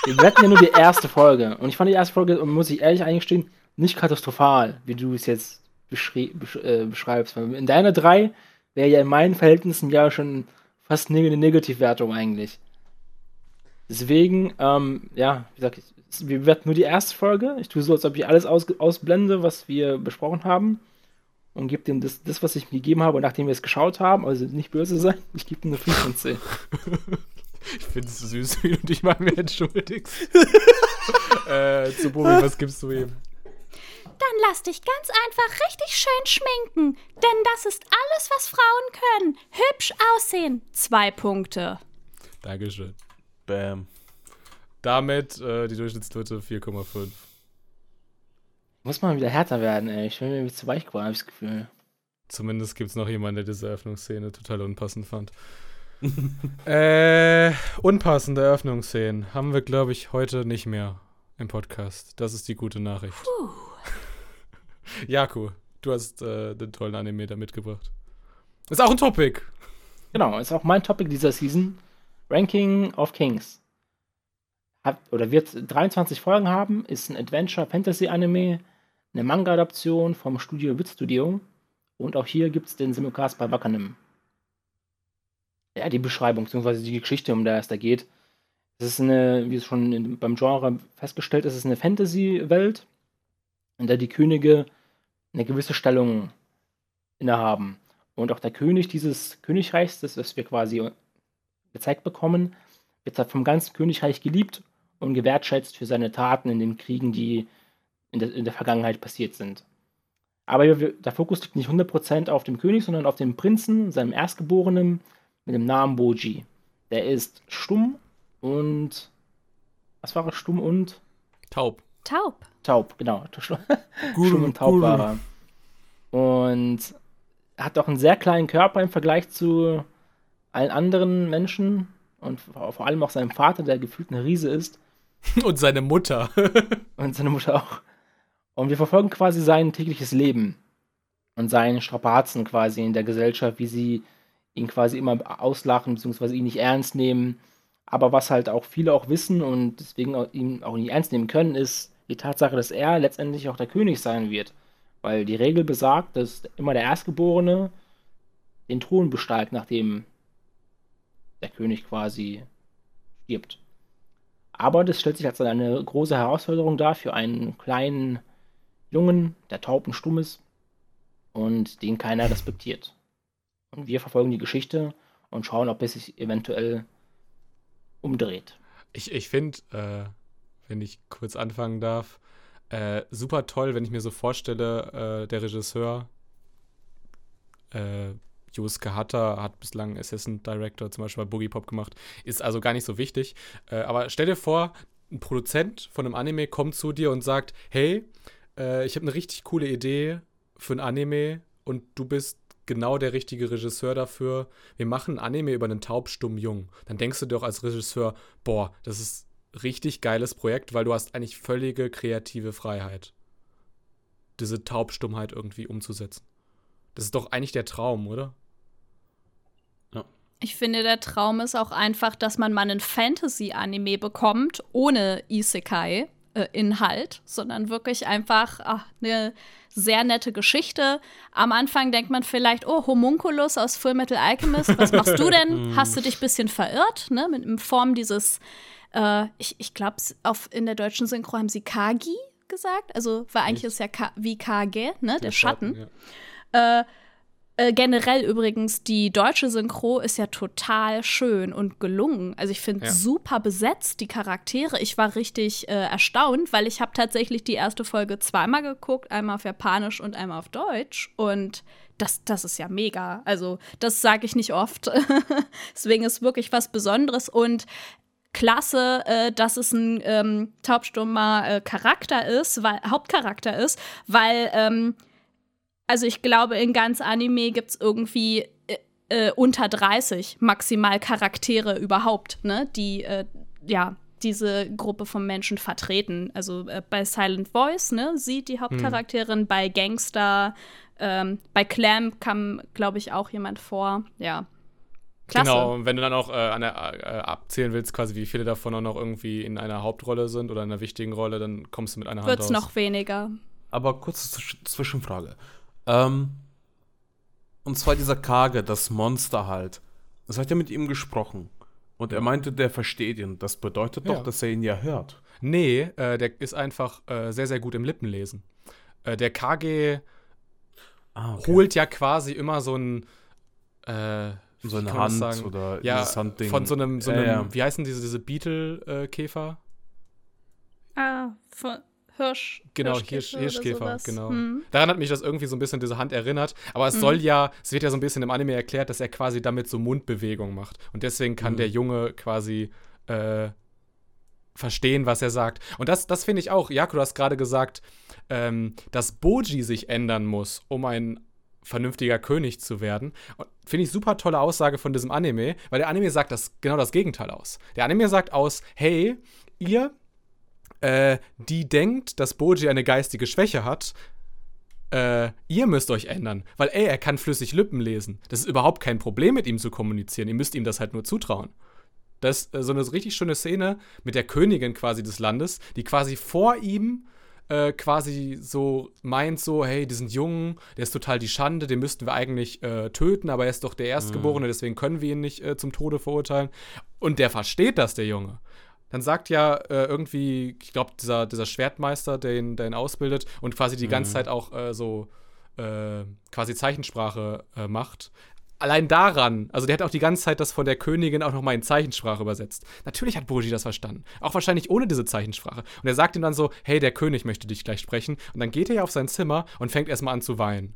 wir werten ja nur die erste Folge. Und ich fand die erste Folge, muss ich ehrlich eingestehen, nicht katastrophal, wie du es jetzt beschri besch äh, beschreibst. In deiner 3 wäre ja in meinen Verhältnissen ja schon fast eine Negativwertung eigentlich. Deswegen, ähm, ja, wie gesagt, wir bewerten nur die erste Folge. Ich tue so, als ob ich alles aus ausblende, was wir besprochen haben. Und gebe dem das, das, was ich mir gegeben habe, nachdem wir es geschaut haben. Also nicht böse sein. Ich gebe ihm eine 5 von 10. ich finde es süß, wie du dich mal mehr entschuldigst. äh, zu Bobi, was gibst du ihm? Dann lass dich ganz einfach richtig schön schminken. Denn das ist alles, was Frauen können. Hübsch aussehen. Zwei Punkte. Dankeschön. Bam. Damit äh, die Durchschnittsnote 4,5. Muss mal wieder härter werden, ey. Ich bin mir irgendwie zu weich geworden, habe ich das Gefühl. Zumindest gibt es noch jemanden, der diese Eröffnungsszene total unpassend fand. äh, unpassende Eröffnungsszenen haben wir, glaube ich, heute nicht mehr im Podcast. Das ist die gute Nachricht. Puh. Jaku, du hast äh, den tollen Anime da mitgebracht. Ist auch ein Topic. Genau, ist auch mein Topic dieser Season. Ranking of Kings. Hat, oder wird 23 Folgen haben, ist ein Adventure-Fantasy-Anime, eine Manga-Adaption vom Studio Wit Studio. Und auch hier gibt es den Simulcast bei Wakanim. Ja, die Beschreibung, beziehungsweise die Geschichte, um der es da geht. Es ist eine, wie es schon beim Genre festgestellt ist, es ist eine Fantasy-Welt, in der die Könige eine gewisse Stellung innehaben. Und auch der König dieses Königreichs, das, was wir quasi gezeigt bekommen, wird vom ganzen Königreich geliebt und gewertschätzt für seine Taten in den Kriegen, die in der, in der Vergangenheit passiert sind. Aber der Fokus liegt nicht 100% auf dem König, sondern auf dem Prinzen, seinem Erstgeborenen, mit dem Namen Boji. Der ist stumm und. Was war er? Stumm und? Taub. Taub. Taub, genau. stumm Guru, und taub Guru. war er. Und hat auch einen sehr kleinen Körper im Vergleich zu allen anderen Menschen und vor vor allem auch seinem Vater, der gefühlt ein Riese ist. Und seine Mutter. Und seine Mutter auch. Und wir verfolgen quasi sein tägliches Leben und seine Strapazen quasi in der Gesellschaft, wie sie ihn quasi immer auslachen, beziehungsweise ihn nicht ernst nehmen. Aber was halt auch viele auch wissen und deswegen auch, ihn auch nicht ernst nehmen können, ist die Tatsache, dass er letztendlich auch der König sein wird. Weil die Regel besagt, dass immer der Erstgeborene den Thron besteigt, nachdem der König quasi stirbt. Aber das stellt sich als eine große Herausforderung dar für einen kleinen Jungen, der taub und stumm ist und den keiner respektiert. Und wir verfolgen die Geschichte und schauen, ob es sich eventuell umdreht. Ich, ich finde, äh, wenn ich kurz anfangen darf, äh, super toll, wenn ich mir so vorstelle, äh, der Regisseur äh, Yusuke Hatta hat bislang Assistant Director zum Beispiel bei Boogie Pop gemacht, ist also gar nicht so wichtig. Äh, aber stell dir vor, ein Produzent von einem Anime kommt zu dir und sagt, hey, äh, ich habe eine richtig coole Idee für ein Anime und du bist genau der richtige Regisseur dafür. Wir machen ein Anime über einen taubstummen Jungen. Dann denkst du dir doch als Regisseur, boah, das ist richtig geiles Projekt, weil du hast eigentlich völlige kreative Freiheit, diese Taubstummheit irgendwie umzusetzen. Das ist doch eigentlich der Traum, oder? Ich finde, der Traum ist auch einfach, dass man mal einen Fantasy-Anime bekommt, ohne Isekai-Inhalt, sondern wirklich einfach ach, eine sehr nette Geschichte. Am Anfang denkt man vielleicht, oh, Homunculus aus Full Metal Alchemist, was machst du denn? Hast du dich ein bisschen verirrt, ne? Mit in Form dieses, äh, ich, ich glaube, in der deutschen Synchro haben sie Kagi gesagt. Also, weil eigentlich ist ja Ka wie Kage, ne? Der, Schatten. ja. Äh, äh, generell übrigens, die deutsche Synchro ist ja total schön und gelungen. Also ich finde Ja. super besetzt, die Charaktere. Ich war richtig äh, erstaunt, weil ich habe tatsächlich die erste Folge zweimal geguckt, einmal auf Japanisch und einmal auf Deutsch. Und das, das ist ja mega. Also das sage ich nicht oft. Deswegen ist wirklich was Besonderes und klasse, äh, dass es ein ähm, taubstummer äh, Charakter ist, weil, Hauptcharakter ist, weil ähm, also ich glaube, in ganz Anime gibt es irgendwie äh, äh, unter 30 maximal Charaktere überhaupt, ne? Die, äh, ja, diese Gruppe von Menschen vertreten. Also äh, bei Silent Voice, ne, sie die Hauptcharakterin, bei Gangster, ähm, bei Clam kam, glaube ich, auch jemand vor. Ja. Klasse. Genau, und wenn du dann auch äh, an der, äh, abzählen willst, quasi wie viele davon auch noch irgendwie in einer Hauptrolle sind oder in einer wichtigen Rolle, dann kommst du mit einer Hand Wird's noch weniger. Aber kurze Zwisch- Zwischenfrage. Ähm, und zwar dieser Kage, das Monster halt. Das hat ja mit ihm gesprochen. Und er meinte, der versteht ihn. Das bedeutet doch, Ja. dass er ihn ja hört. Nee, äh, der ist einfach äh, sehr, sehr gut im Lippenlesen. Äh, der KG Ah, holt ja quasi immer so ein äh, so eine Hand sagen? oder ja, dieses Handding. von so einem, so Ja, einem ja. wie heißen diese, diese Beetle-Käfer? Ah, von Hirsch. Genau, Hirsch, Hirschkäfer oder Hirschkäfer, sowas. genau. Hm. Daran hat mich das irgendwie so ein bisschen diese Hand erinnert. Aber es Mhm. soll ja, es wird ja so ein bisschen im Anime erklärt, dass er quasi damit so Mundbewegungen macht. Und deswegen kann Mhm. der Junge quasi äh, verstehen, was er sagt. Und das, das finde ich auch. Jakob, du hast gerade gesagt, ähm, dass Boji sich ändern muss, um ein vernünftiger König zu werden. Und Finde ich super tolle Aussage von diesem Anime, weil der Anime sagt das genau das Gegenteil aus. Der Anime sagt aus, hey, ihr, äh, die denkt, dass Boji eine geistige Schwäche hat, äh, ihr müsst euch ändern. Weil, ey, er kann flüssig Lippen lesen. Das ist überhaupt kein Problem, mit ihm zu kommunizieren. Ihr müsst ihm das halt nur zutrauen. Das ist äh, so eine richtig schöne Szene mit der Königin quasi des Landes, die quasi vor ihm äh, quasi so meint so, hey, diesen Jungen, der ist total die Schande, den müssten wir eigentlich äh, töten, aber er ist doch der Erstgeborene, deswegen können wir ihn nicht äh, zum Tode verurteilen. Und der versteht das, der Junge. Dann sagt ja äh, irgendwie, ich glaube, dieser, dieser Schwertmeister, der ihn, der ihn ausbildet und quasi die ganze Zeit auch äh, so äh, quasi Zeichensprache äh, macht. Allein daran, also der hat auch die ganze Zeit das von der Königin auch nochmal in Zeichensprache übersetzt. Natürlich hat Boji das verstanden. Auch wahrscheinlich ohne diese Zeichensprache. Und er sagt ihm dann so, hey, der König möchte dich gleich sprechen. Und dann geht er ja auf sein Zimmer und fängt erstmal an zu weinen.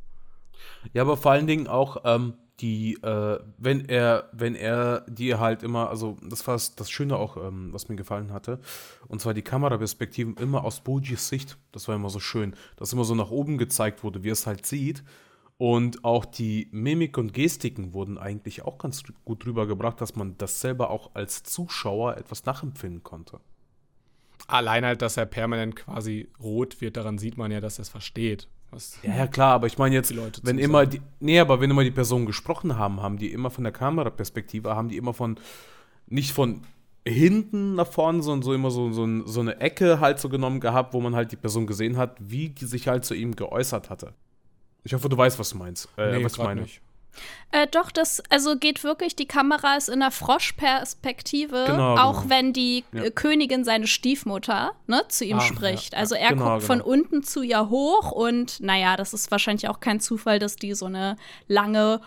Ja, aber vor allen Dingen auch ähm, die, äh, wenn er, wenn er dir halt immer, also das war das Schöne auch, ähm, was mir gefallen hatte, und zwar die Kameraperspektiven immer aus Bojis Sicht. Das war immer so schön, dass immer so nach oben gezeigt wurde, wie er es halt sieht. Und auch die Mimik und Gestiken wurden eigentlich auch ganz gut rübergebracht, dass man das selber auch als Zuschauer etwas nachempfinden konnte. Allein halt, dass er permanent quasi rot wird, daran sieht man ja, dass er es versteht. Was Ja, ja, klar, aber ich meine jetzt, Die Leute wenn immer die, nee, aber wenn immer die Personen gesprochen haben, haben die immer von der Kameraperspektive, haben die immer von, nicht von hinten nach vorne, sondern so immer so, so, so eine Ecke halt so genommen gehabt, wo man halt die Person gesehen hat, wie die sich halt zu ihm geäußert hatte. Ich hoffe, du weißt, was du meinst. Äh, was ich meine. nicht. Äh, doch, das also geht wirklich, die Kamera ist in der Froschperspektive, Genau, auch genau. wenn die Ja. äh, Königin seine Stiefmutter ne, zu ihm Ah, spricht. ja, also er genau, guckt von genau. unten zu ihr hoch und naja, das ist wahrscheinlich auch kein Zufall, dass die so eine lange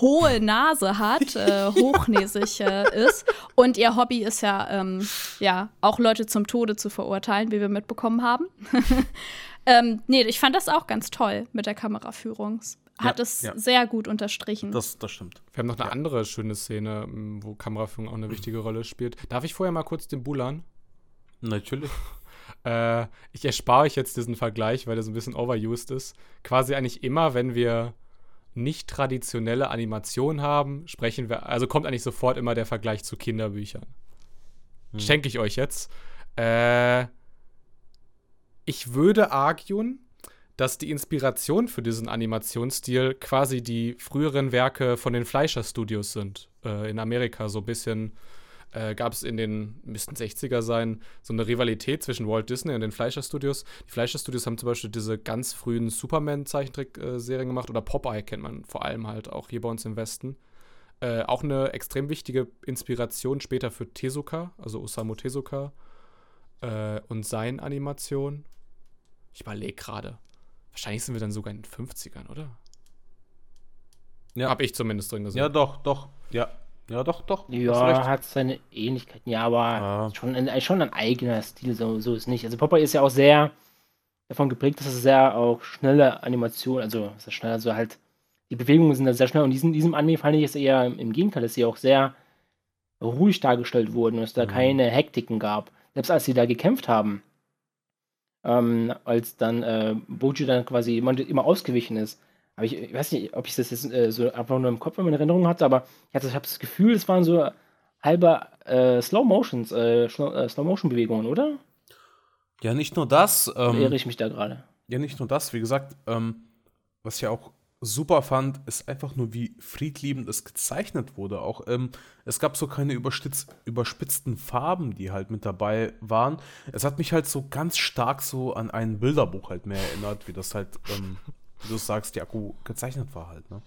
hohe Nase hat, äh, hochnäsig äh, ist. Und ihr Hobby ist ja, ähm, ja, auch Leute zum Tode zu verurteilen, wie wir mitbekommen haben. ähm, nee, ich fand das auch ganz toll mit der Kameraführung. Hat Ja, es ja. sehr gut unterstrichen. Das, das stimmt. Wir haben noch eine andere schöne Szene, wo Kameraführung auch eine wichtige Rolle spielt. Darf ich vorher mal kurz den Bulan? Natürlich. Äh, ich erspare euch jetzt diesen Vergleich, weil der so ein bisschen overused ist. Quasi eigentlich immer, wenn wir nicht traditionelle Animationen haben, sprechen wir, also kommt eigentlich sofort immer der Vergleich zu Kinderbüchern. Schenke ich euch jetzt. Äh, ich würde arguen, dass die Inspiration für diesen Animationsstil quasi die früheren Werke von den Fleischer Studios sind. Äh, in Amerika so ein bisschen äh, gab es in den, müssten 60er sein, so eine Rivalität zwischen Walt Disney und den Fleischer Studios. Die Fleischer Studios haben zum Beispiel diese ganz frühen Superman-Zeichentrick-Serien gemacht oder Popeye kennt man vor allem halt auch hier bei uns im Westen. Äh, auch eine extrem wichtige Inspiration später für Tezuka, also Osamu Tezuka äh, und sein Animation. Ich überlege gerade. Wahrscheinlich sind wir dann sogar in den 50ern, oder? Ja. Hab ich zumindest drin gesehen. Ja, doch, doch. Ja. Ja, doch, doch. Ja, hat seine Ähnlichkeiten, ja, aber Ja. Schon, ein, schon ein eigener Stil, so, so ist nicht. Also Popeye ist ja auch sehr davon geprägt, dass es sehr auch schnelle Animation, also sehr schnell, also halt, die Bewegungen sind da sehr schnell und diesem, diesem Anime fand ich es eher im Gegenteil, dass sie auch sehr ruhig dargestellt wurden, dass da Mhm. keine Hektiken gab. Selbst als sie da gekämpft haben, ähm, als dann äh, Boji dann quasi immer, immer ausgewichen ist. Aber ich, ich weiß nicht, ob ich das jetzt äh, so einfach nur im Kopf in meiner Erinnerung hatte, aber ich hatte, ich habe das Gefühl, es waren so halber äh, Slow Motions, äh, Slow, äh, Slow Motion Bewegungen, oder? Ja, nicht nur das. Ähm, irre ich mich da gerade? Ja, nicht nur das, wie gesagt, ähm, was ich auch super fand, ist einfach nur, wie friedliebend es gezeichnet wurde. Auch ähm, es gab so keine überspitz überspitzten Farben, die halt mit dabei waren. Es hat mich halt so ganz stark so an ein Bilderbuch halt mehr erinnert, wie das halt, ähm, wie du sagst, die Akku gezeichnet war halt, ne?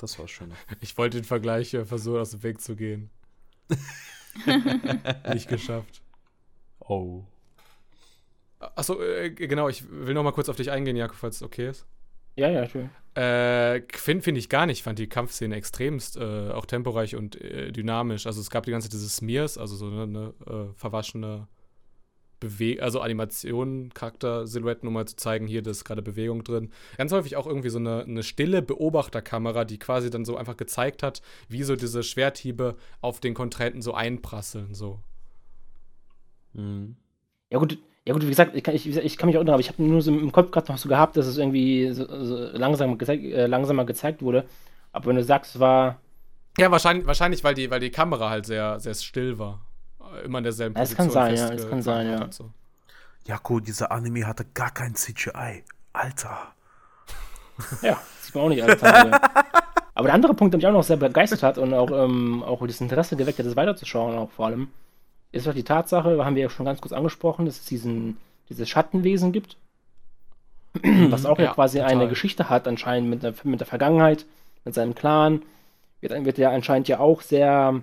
Das war schön. Ich wollte den Vergleich äh, versuchen, aus dem Weg zu gehen. Nicht geschafft. Oh. Achso, äh, genau, ich will noch mal kurz auf dich eingehen, Jakob, falls es okay ist. Ja, ja, schön. Äh, finde find ich gar nicht. Ich fand die Kampfszene extremst äh, auch temporeich und äh, dynamisch. Also es gab die ganze Zeit diese Smears, also so eine, eine äh, verwaschene Bewe also Animationen, Charakter, Silhouetten, um mal zu zeigen, hier, da ist gerade Bewegung drin. Ganz häufig auch irgendwie so eine, eine stille Beobachterkamera, die quasi dann so einfach gezeigt hat, wie so diese Schwerthiebe auf den Kontrahenten so einprasseln. So. Mhm. Ja gut, ja gut, wie gesagt, ich kann, ich, ich kann mich auch erinnern, aber ich habe nur so im Kopf gerade noch so gehabt, dass es irgendwie so, so langsam gezeigt, äh, langsamer gezeigt wurde. Aber wenn du sagst, es war. Ja, wahrscheinlich, wahrscheinlich weil, die, weil die Kamera halt sehr, sehr still war. Immer in derselben Ja, es kann sein, ja, es kann sein, ja. So. Jako, dieser Anime hatte gar kein CGI. Alter. Ja, sieht man auch nicht alle Tage. Aber der andere Punkt, der mich auch noch sehr begeistert hat und auch, ähm, auch das Interesse geweckt hat, das weiterzuschauen, auch vor allem, ist doch die Tatsache, haben wir ja schon ganz kurz angesprochen, dass es diesen, dieses Schattenwesen gibt. was auch ja, Ja, quasi total. eine Geschichte hat, anscheinend mit der, mit der Vergangenheit, mit seinem Clan. Wird, wird ja anscheinend ja auch sehr,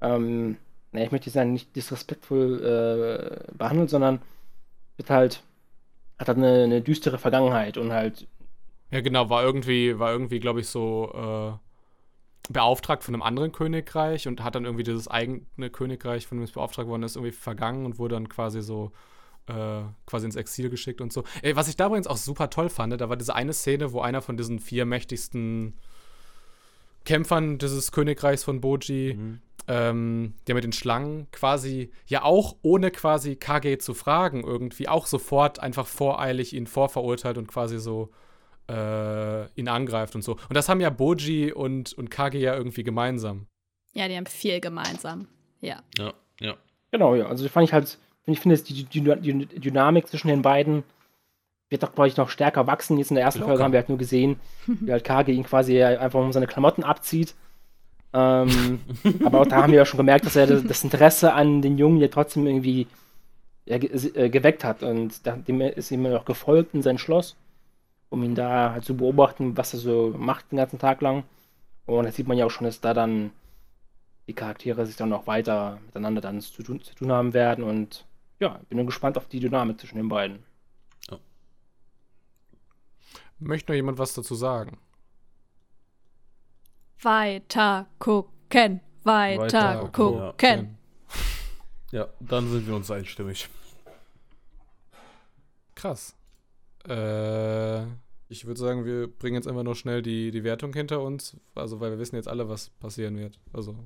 ähm, naja, ich möchte sagen, nicht disrespektvoll äh, behandelt, sondern wird halt, hat halt eine, eine düstere Vergangenheit und halt Ja, genau, war irgendwie, war irgendwie, glaube ich, so äh, beauftragt von einem anderen Königreich und hat dann irgendwie dieses eigene Königreich, von dem es beauftragt worden ist, irgendwie vergangen und wurde dann quasi so äh, quasi ins Exil geschickt und so. Ey, was ich da übrigens auch super toll fand, da war diese eine Szene, wo einer von diesen vier mächtigsten Kämpfern dieses Königreichs von Boji, ähm, der mit den Schlangen quasi ja auch ohne quasi Kage zu fragen irgendwie auch sofort einfach voreilig ihn vorverurteilt und quasi so äh, ihn angreift und so. Und das haben ja Boji und, und Kage ja irgendwie gemeinsam. Ja, die haben viel gemeinsam. Ja. Ja, ja. Genau, ja. Also fand ich halt, ich finde, die, die, die Dynamik zwischen den beiden wird doch, glaube ich, noch stärker wachsen. Jetzt in der ersten Locker. Folge haben wir halt nur gesehen, wie halt Kage ihn quasi einfach um seine Klamotten abzieht. Ähm, aber auch da haben wir ja schon gemerkt, dass er das, das Interesse an den Jungen ja trotzdem irgendwie ja, ge äh, geweckt hat. Und da, dem ist ihm auch gefolgt in sein Schloss, um ihn da halt zu beobachten, was er so macht den ganzen Tag lang. Und da sieht man ja auch schon, dass da dann die Charaktere sich dann auch weiter miteinander dann zu tun, zu tun haben werden. Und ja, bin nur gespannt auf die Dynamik zwischen den beiden. Möchte noch jemand was dazu sagen? Weiter gucken. Weiter, Weiter gucken. Ja, dann sind wir uns einstimmig. Krass. Äh, ich würde sagen, wir bringen jetzt einfach nur schnell die, die Wertung hinter uns. Also, weil wir wissen jetzt alle, was passieren wird. Also,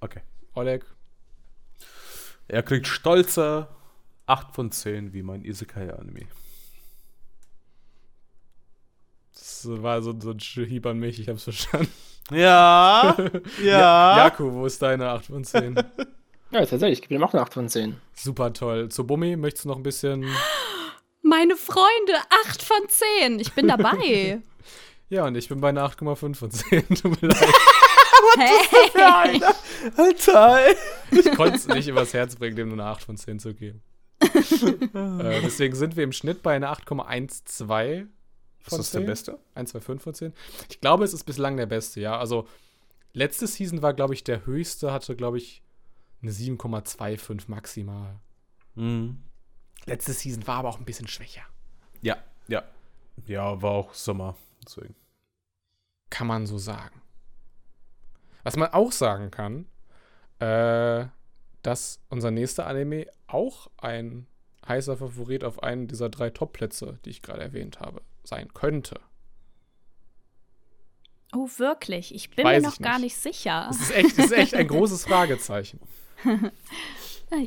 Okay. Oleg, Er kriegt stolze 8 von 10 wie mein Isekai-Anime. das war so, so ein Hieb an mich, ich hab's verstanden. Ja, Ja. Jaku, wo ist deine 8 von 10? Ja, tatsächlich, ich gebe ihm auch eine 8 von 10. Super toll. Zu Bummi, möchtest du noch ein bisschen. Meine Freunde, 8 von 10. Ich bin dabei. Ja, und ich bin bei einer 8,5 von 10. Tut mir leid. hey. Alter, ey. Ich konnte es nicht übers Herz bringen, dem nur eine 8 von 10 zu geben. äh, deswegen sind wir im Schnitt bei einer 8,12 Ist das der 10? Beste? 1, 2, 5 von 10. Ich glaube, es ist bislang der beste, ja. Also, letzte Season war, glaube ich, der höchste, hatte, glaube ich, eine 7,25 maximal. Mhm. Letzte Season war aber auch ein bisschen schwächer. Ja, ja. Ja, war auch Sommer. Deswegen. Kann man so sagen. Was man auch sagen kann, äh, dass unser nächster Anime auch ein heißer Favorit auf einen dieser drei Top-Plätze, die ich gerade erwähnt habe, sein könnte. Oh, wirklich? Ich bin Weiß mir noch gar nicht. nicht sicher. Das ist echt, das ist echt ein großes Fragezeichen.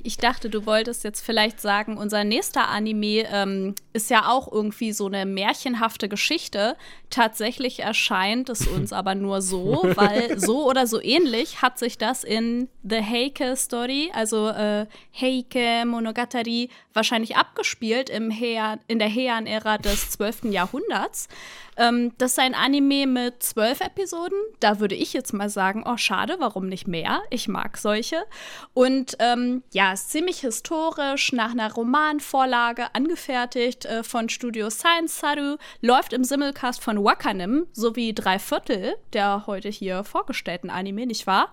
Ich dachte, du wolltest jetzt vielleicht sagen, unser nächster Anime ähm, ist ja auch irgendwie so eine märchenhafte Geschichte. Tatsächlich erscheint es uns aber nur so, weil so oder so ähnlich hat sich das in The Heike Story, also äh, Heike Monogatari, wahrscheinlich abgespielt im Heian, in der Heian-Ära des 12. Jahrhunderts. Ähm, das ist ein Anime mit zwölf Episoden. Da würde ich jetzt mal sagen, oh schade, warum nicht mehr? Ich mag solche. Und ähm, ja, ist ziemlich historisch, nach einer Romanvorlage angefertigt äh, von Studio Science Saru, läuft im Simulcast von Wakanim sowie drei Viertel der heute hier vorgestellten Anime, nicht wahr?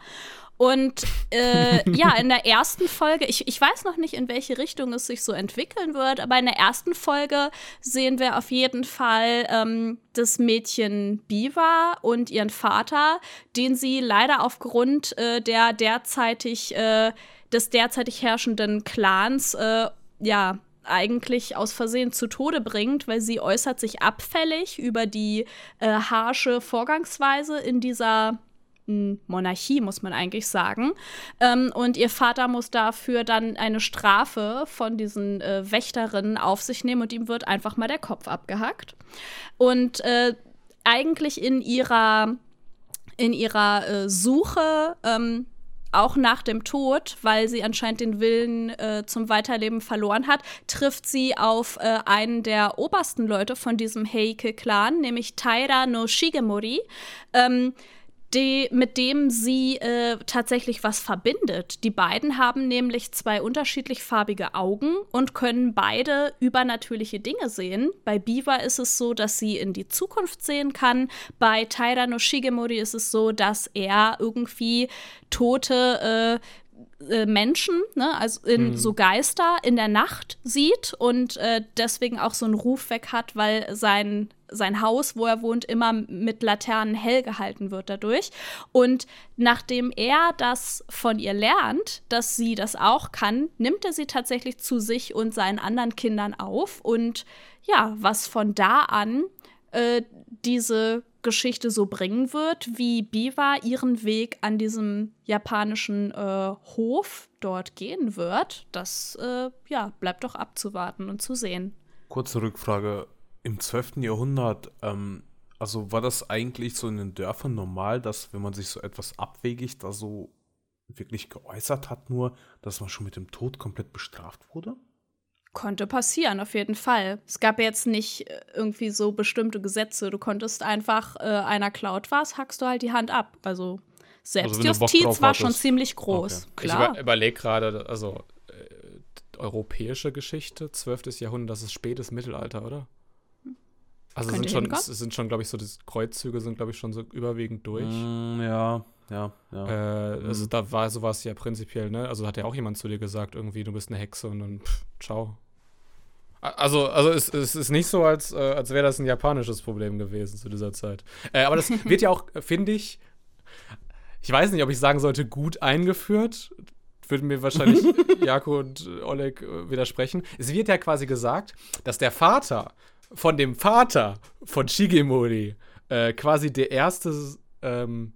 Und äh, ja, in der ersten Folge, ich, ich weiß noch nicht, in welche Richtung es sich so entwickeln wird, aber in der ersten Folge sehen wir auf jeden Fall ähm, das Mädchen Biva und ihren Vater, den sie leider aufgrund äh, der derzeitig, äh, des derzeitig herrschenden Clans, äh, ja, eigentlich aus Versehen zu Tode bringt, weil sie äußert sich abfällig über die äh, harsche Vorgangsweise in dieser Monarchie, muss man eigentlich sagen. Ähm, und ihr Vater muss dafür dann eine Strafe von diesen äh, Wächterinnen auf sich nehmen und ihm wird einfach mal der Kopf abgehackt. Und äh, eigentlich in ihrer, in ihrer äh, Suche, ähm, auch nach dem Tod, weil sie anscheinend den Willen äh, zum Weiterleben verloren hat, trifft sie auf äh, einen der obersten Leute von diesem Heike-Clan, nämlich Taira no Shigemori. Ähm, die, mit dem sie äh, tatsächlich was verbindet. Die beiden haben nämlich zwei unterschiedlich farbige Augen und können beide übernatürliche Dinge sehen. Bei Biwa ist es so, dass sie in die Zukunft sehen kann. Bei Taira no Shigemori ist es so, dass er irgendwie tote äh, äh Menschen, ne, also in, mhm. so Geister in der Nacht sieht und äh, deswegen auch so einen Ruf weg hat, weil sein sein Haus, wo er wohnt, immer mit Laternen hell gehalten wird dadurch. Und nachdem er das von ihr lernt, dass sie das auch kann, nimmt er sie tatsächlich zu sich und seinen anderen Kindern auf. Und ja, was von da an äh, diese Geschichte so bringen wird, wie Biwa ihren Weg an diesem japanischen äh, Hof dort gehen wird, das äh, ja, bleibt doch abzuwarten und zu sehen. Kurze Rückfrage im 12. Jahrhundert, ähm, also war das eigentlich so in den Dörfern normal, dass wenn man sich so etwas abwegig da so wirklich geäußert hat, nur, dass man schon mit dem Tod komplett bestraft wurde? Konnte passieren, auf jeden Fall. Es gab jetzt nicht äh, irgendwie so bestimmte Gesetze. Du konntest einfach, äh, einer klaut was, hackst du halt die Hand ab. Also Selbstjustiz also war schon ziemlich groß. Okay. Klar. Ich über, überlege gerade, also äh, europäische Geschichte, 12. Jahrhundert, das ist spätes Mittelalter, oder? Also sind schon, es sind schon, glaube ich, so die Kreuzzüge sind, glaube ich, schon so überwiegend durch. Mm, ja, ja, ja. Äh, also mhm. da war sowas ja prinzipiell, ne? Also hat ja auch jemand zu dir gesagt, irgendwie, du bist eine Hexe und dann, pff, ciao. Also, also es, es ist nicht so, als, äh, als wäre das ein japanisches Problem gewesen zu dieser Zeit. Äh, aber das wird ja auch, finde ich, ich weiß nicht, ob ich sagen sollte, gut eingeführt. Würden mir wahrscheinlich Jako und Oleg äh, widersprechen. Es wird ja quasi gesagt, dass der Vater von dem Vater von Shigemori äh, quasi der erste ähm,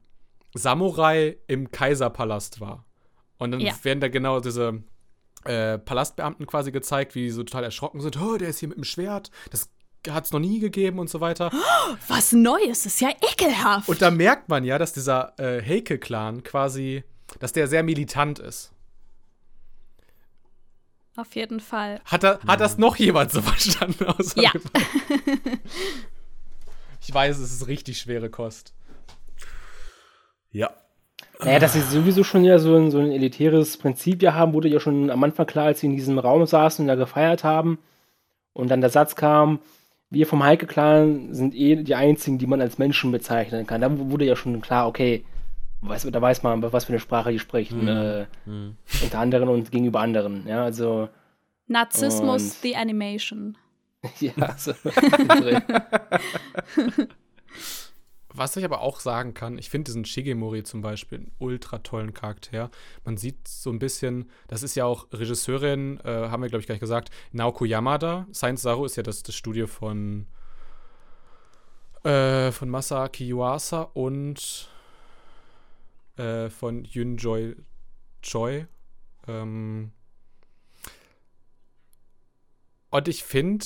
Samurai im Kaiserpalast war. Und dann ja. werden da genau diese äh, Palastbeamten quasi gezeigt, wie die so total erschrocken sind. Oh, der ist hier mit dem Schwert. Das hat es noch nie gegeben und so weiter. Oh, was Neues, ist ja ekelhaft. Und da merkt man ja, dass dieser äh, Heike-Clan quasi, dass der sehr militant ist. Auf jeden Fall. Hat, da, hat das noch jemand so verstanden? ja. ich weiß, es ist richtig schwere Kost. Ja. Naja, dass sie sowieso schon ja so ein, so ein elitäres Prinzip ja haben, wurde ja schon am Anfang klar, als sie in diesem Raum saßen und da gefeiert haben. Und dann der Satz kam, wir vom Heike-Clan sind eh die einzigen, die man als Menschen bezeichnen kann. Da wurde ja schon klar, okay, weiß, da weiß man, was für eine Sprache die sprechen. Mhm. Äh, mhm. Unter anderem und gegenüber anderen. Ja, also. Narzissmus, the Animation. ja, so. Was ich aber auch sagen kann, ich finde diesen Shigemori zum Beispiel einen ultra tollen Charakter. Man sieht so ein bisschen, das ist ja auch Regisseurin, äh, haben wir glaube ich gleich gesagt, Naoko Yamada. Science Saru ist ja das, das Studio von, äh, von Masaaki Yuasa und äh, von Yun Joy Choi. Ähm und ich finde,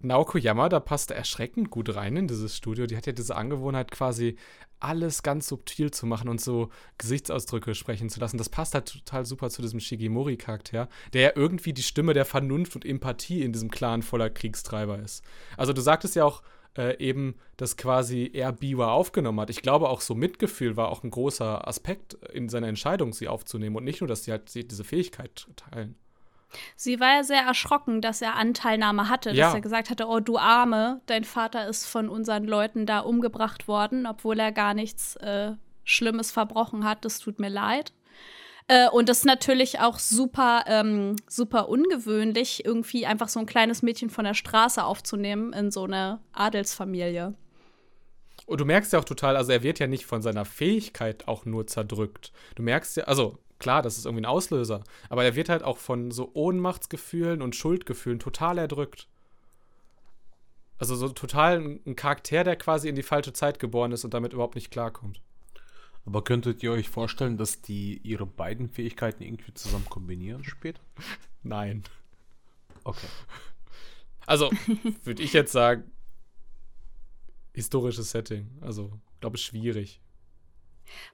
Naoko Yamada passt erschreckend gut rein in dieses Studio. Die hat ja diese Angewohnheit, quasi alles ganz subtil zu machen und so Gesichtsausdrücke sprechen zu lassen. Das passt halt total super zu diesem Shigimori-Charakter, der ja irgendwie die Stimme der Vernunft und Empathie in diesem Clan voller Kriegstreiber ist. Also du sagtest ja auch äh, eben, dass quasi er Biwa aufgenommen hat. Ich glaube auch so Mitgefühl war auch ein großer Aspekt in seiner Entscheidung, sie aufzunehmen und nicht nur, dass sie halt diese Fähigkeit teilen. Sie war ja sehr erschrocken, dass er Anteilnahme hatte, Ja. dass er gesagt hatte, oh du Arme, dein Vater ist von unseren Leuten da umgebracht worden, obwohl er gar nichts äh, Schlimmes verbrochen hat. Das tut mir leid. Äh, und das ist natürlich auch super, ähm, super ungewöhnlich, irgendwie einfach so ein kleines Mädchen von der Straße aufzunehmen in so eine Adelsfamilie. Und du merkst ja auch total, also er wird ja nicht von seiner Fähigkeit auch nur zerdrückt. Du merkst ja, also klar, das ist irgendwie ein Auslöser, aber er wird halt auch von so Ohnmachtsgefühlen und Schuldgefühlen total erdrückt. Also so total ein, Charakter, der quasi in die falsche Zeit geboren ist und damit überhaupt nicht klarkommt. Aber könntet ihr euch vorstellen, dass die ihre beiden Fähigkeiten irgendwie zusammen kombinieren später? Nein. Okay. Also, würde ich jetzt sagen, historisches Setting. Also, glaube ich, schwierig.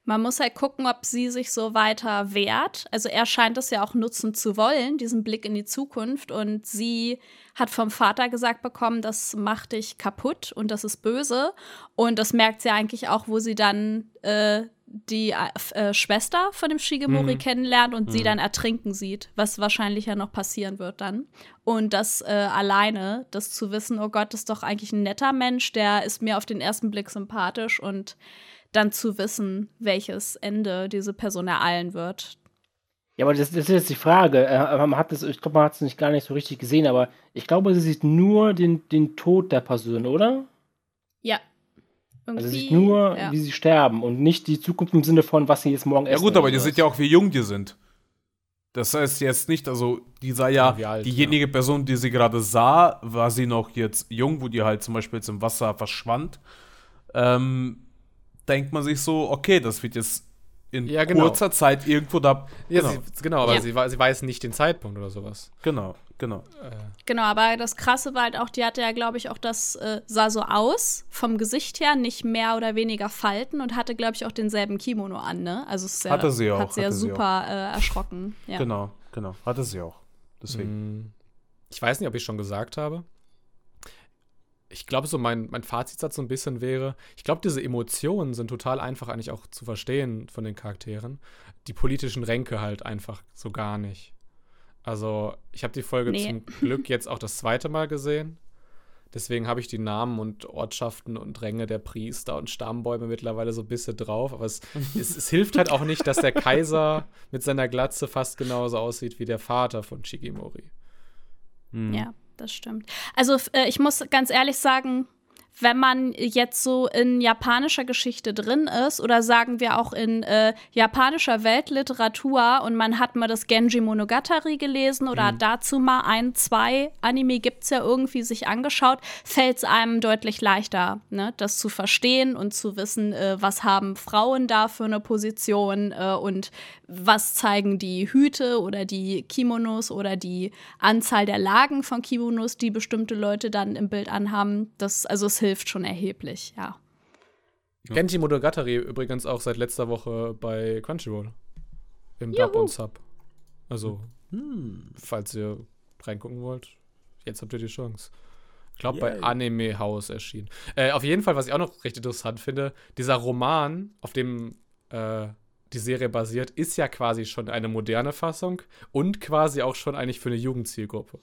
Man muss halt gucken, ob sie sich so weiter wehrt. Also er scheint es ja auch nutzen zu wollen, diesen Blick in die Zukunft. Und sie hat vom Vater gesagt bekommen, das macht dich kaputt und das ist böse. Und das merkt sie eigentlich auch, wo sie dann äh, die äh, Schwester von dem Shigemori Mhm. kennenlernt und sie Mhm. dann ertrinken sieht, was wahrscheinlich ja noch passieren wird dann. Und das äh, alleine, das zu wissen, oh Gott, das ist doch eigentlich ein netter Mensch, der ist mir auf den ersten Blick sympathisch und dann zu wissen, welches Ende diese Person ereilen wird. Ja, aber das, das ist jetzt die Frage. Äh, Man hat das, ich glaube, man hat es nicht gar nicht so richtig gesehen, aber ich glaube, sie sieht nur den, den Tod der Person, oder? Ja. Also sie Irgendwie, sieht nur, ja. wie sie sterben und nicht die Zukunft im Sinne von, was sie jetzt morgen Ja essen. gut, aber ihr seht ja auch, wie jung die sind. Das heißt jetzt nicht, also die sah ja, Ja, alt, diejenige Person, die sie gerade sah, war sie noch jetzt jung, wo die halt zum Beispiel jetzt im Wasser verschwand. Ähm, denkt man sich so, okay, das wird jetzt in Ja, genau. kurzer Zeit irgendwo da. Ja, genau, sie, genau, aber Ja. sie, sie weiß nicht den Zeitpunkt oder sowas. genau, genau. Genau, aber das Krasse war halt auch, die hatte ja, glaube ich, auch das, äh, sah so aus, vom Gesicht her, nicht mehr oder weniger Falten und hatte, glaube ich, auch denselben Kimono an, ne? Also es ist ja, Hatte sie auch, hat sie ja hatte sie super äh, erschrocken. Ja. Genau, genau. Hatte sie auch. Deswegen. Mm, Ich weiß nicht, ob ich schon gesagt habe. Ich glaube, so mein, mein Fazitsatz so ein bisschen wäre, ich glaube, diese Emotionen sind total einfach eigentlich auch zu verstehen von den Charakteren. Die politischen Ränke halt einfach so gar nicht. Also, ich habe die Folge Nee. zum Glück jetzt auch das zweite Mal gesehen. Deswegen habe ich die Namen und Ortschaften und Ränge der Priester und Stammbäume mittlerweile so ein bisschen drauf. Aber es, es, es hilft halt auch nicht, dass der Kaiser mit seiner Glatze fast genauso aussieht wie der Vater von Shigimori. Mhm. Ja, das stimmt. Also äh, ich muss ganz ehrlich sagen, wenn man jetzt so in japanischer Geschichte drin ist oder sagen wir auch in äh, japanischer Weltliteratur und man hat mal das Genji Monogatari gelesen oder hat dazu mal ein, zwei Anime gibt's ja irgendwie sich angeschaut, fällt es einem deutlich leichter, ne, das zu verstehen und zu wissen, äh, was haben Frauen da für eine Position äh, und was zeigen die Hüte oder die Kimonos oder die Anzahl der Lagen von Kimonos, die bestimmte Leute dann im Bild anhaben. Das, also es hilft schon erheblich, ja. Ja. Genji Monogatari übrigens auch seit letzter Woche bei Crunchyroll. Im Dub und Sub. Also, Hm. falls ihr reingucken wollt, jetzt habt ihr die Chance. Ich glaube, bei Yay. Anime House erschienen. Äh, auf jeden Fall, was ich auch noch recht interessant finde, dieser Roman, auf dem äh, die Serie basiert, ist ja quasi schon eine moderne Fassung und quasi auch schon eigentlich für eine Jugendzielgruppe.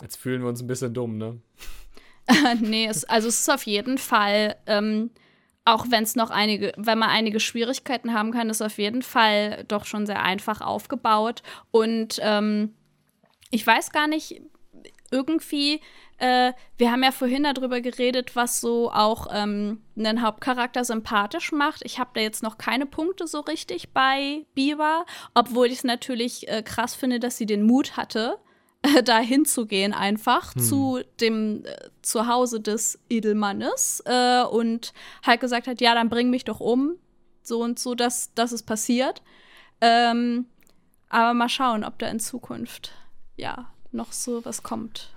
Jetzt fühlen wir uns ein bisschen dumm, ne? nee, es, also es ist auf jeden Fall, ähm, auch wenn es noch einige, wenn man einige Schwierigkeiten haben kann, ist auf jeden Fall doch schon sehr einfach aufgebaut. Und ähm, ich weiß gar nicht, irgendwie, äh, wir haben ja vorhin darüber geredet, was so auch ähm, einen Hauptcharakter sympathisch macht. Ich habe da jetzt noch keine Punkte so richtig bei Biwa, obwohl ich es natürlich äh, krass finde, dass sie den Mut hatte, da hinzugehen einfach zu dem äh, Zuhause des Edelmannes äh, und halt gesagt hat, ja, dann bring mich doch um, so und so, dass, dass es passiert. Ähm, aber mal schauen, ob da in Zukunft ja, noch so was kommt.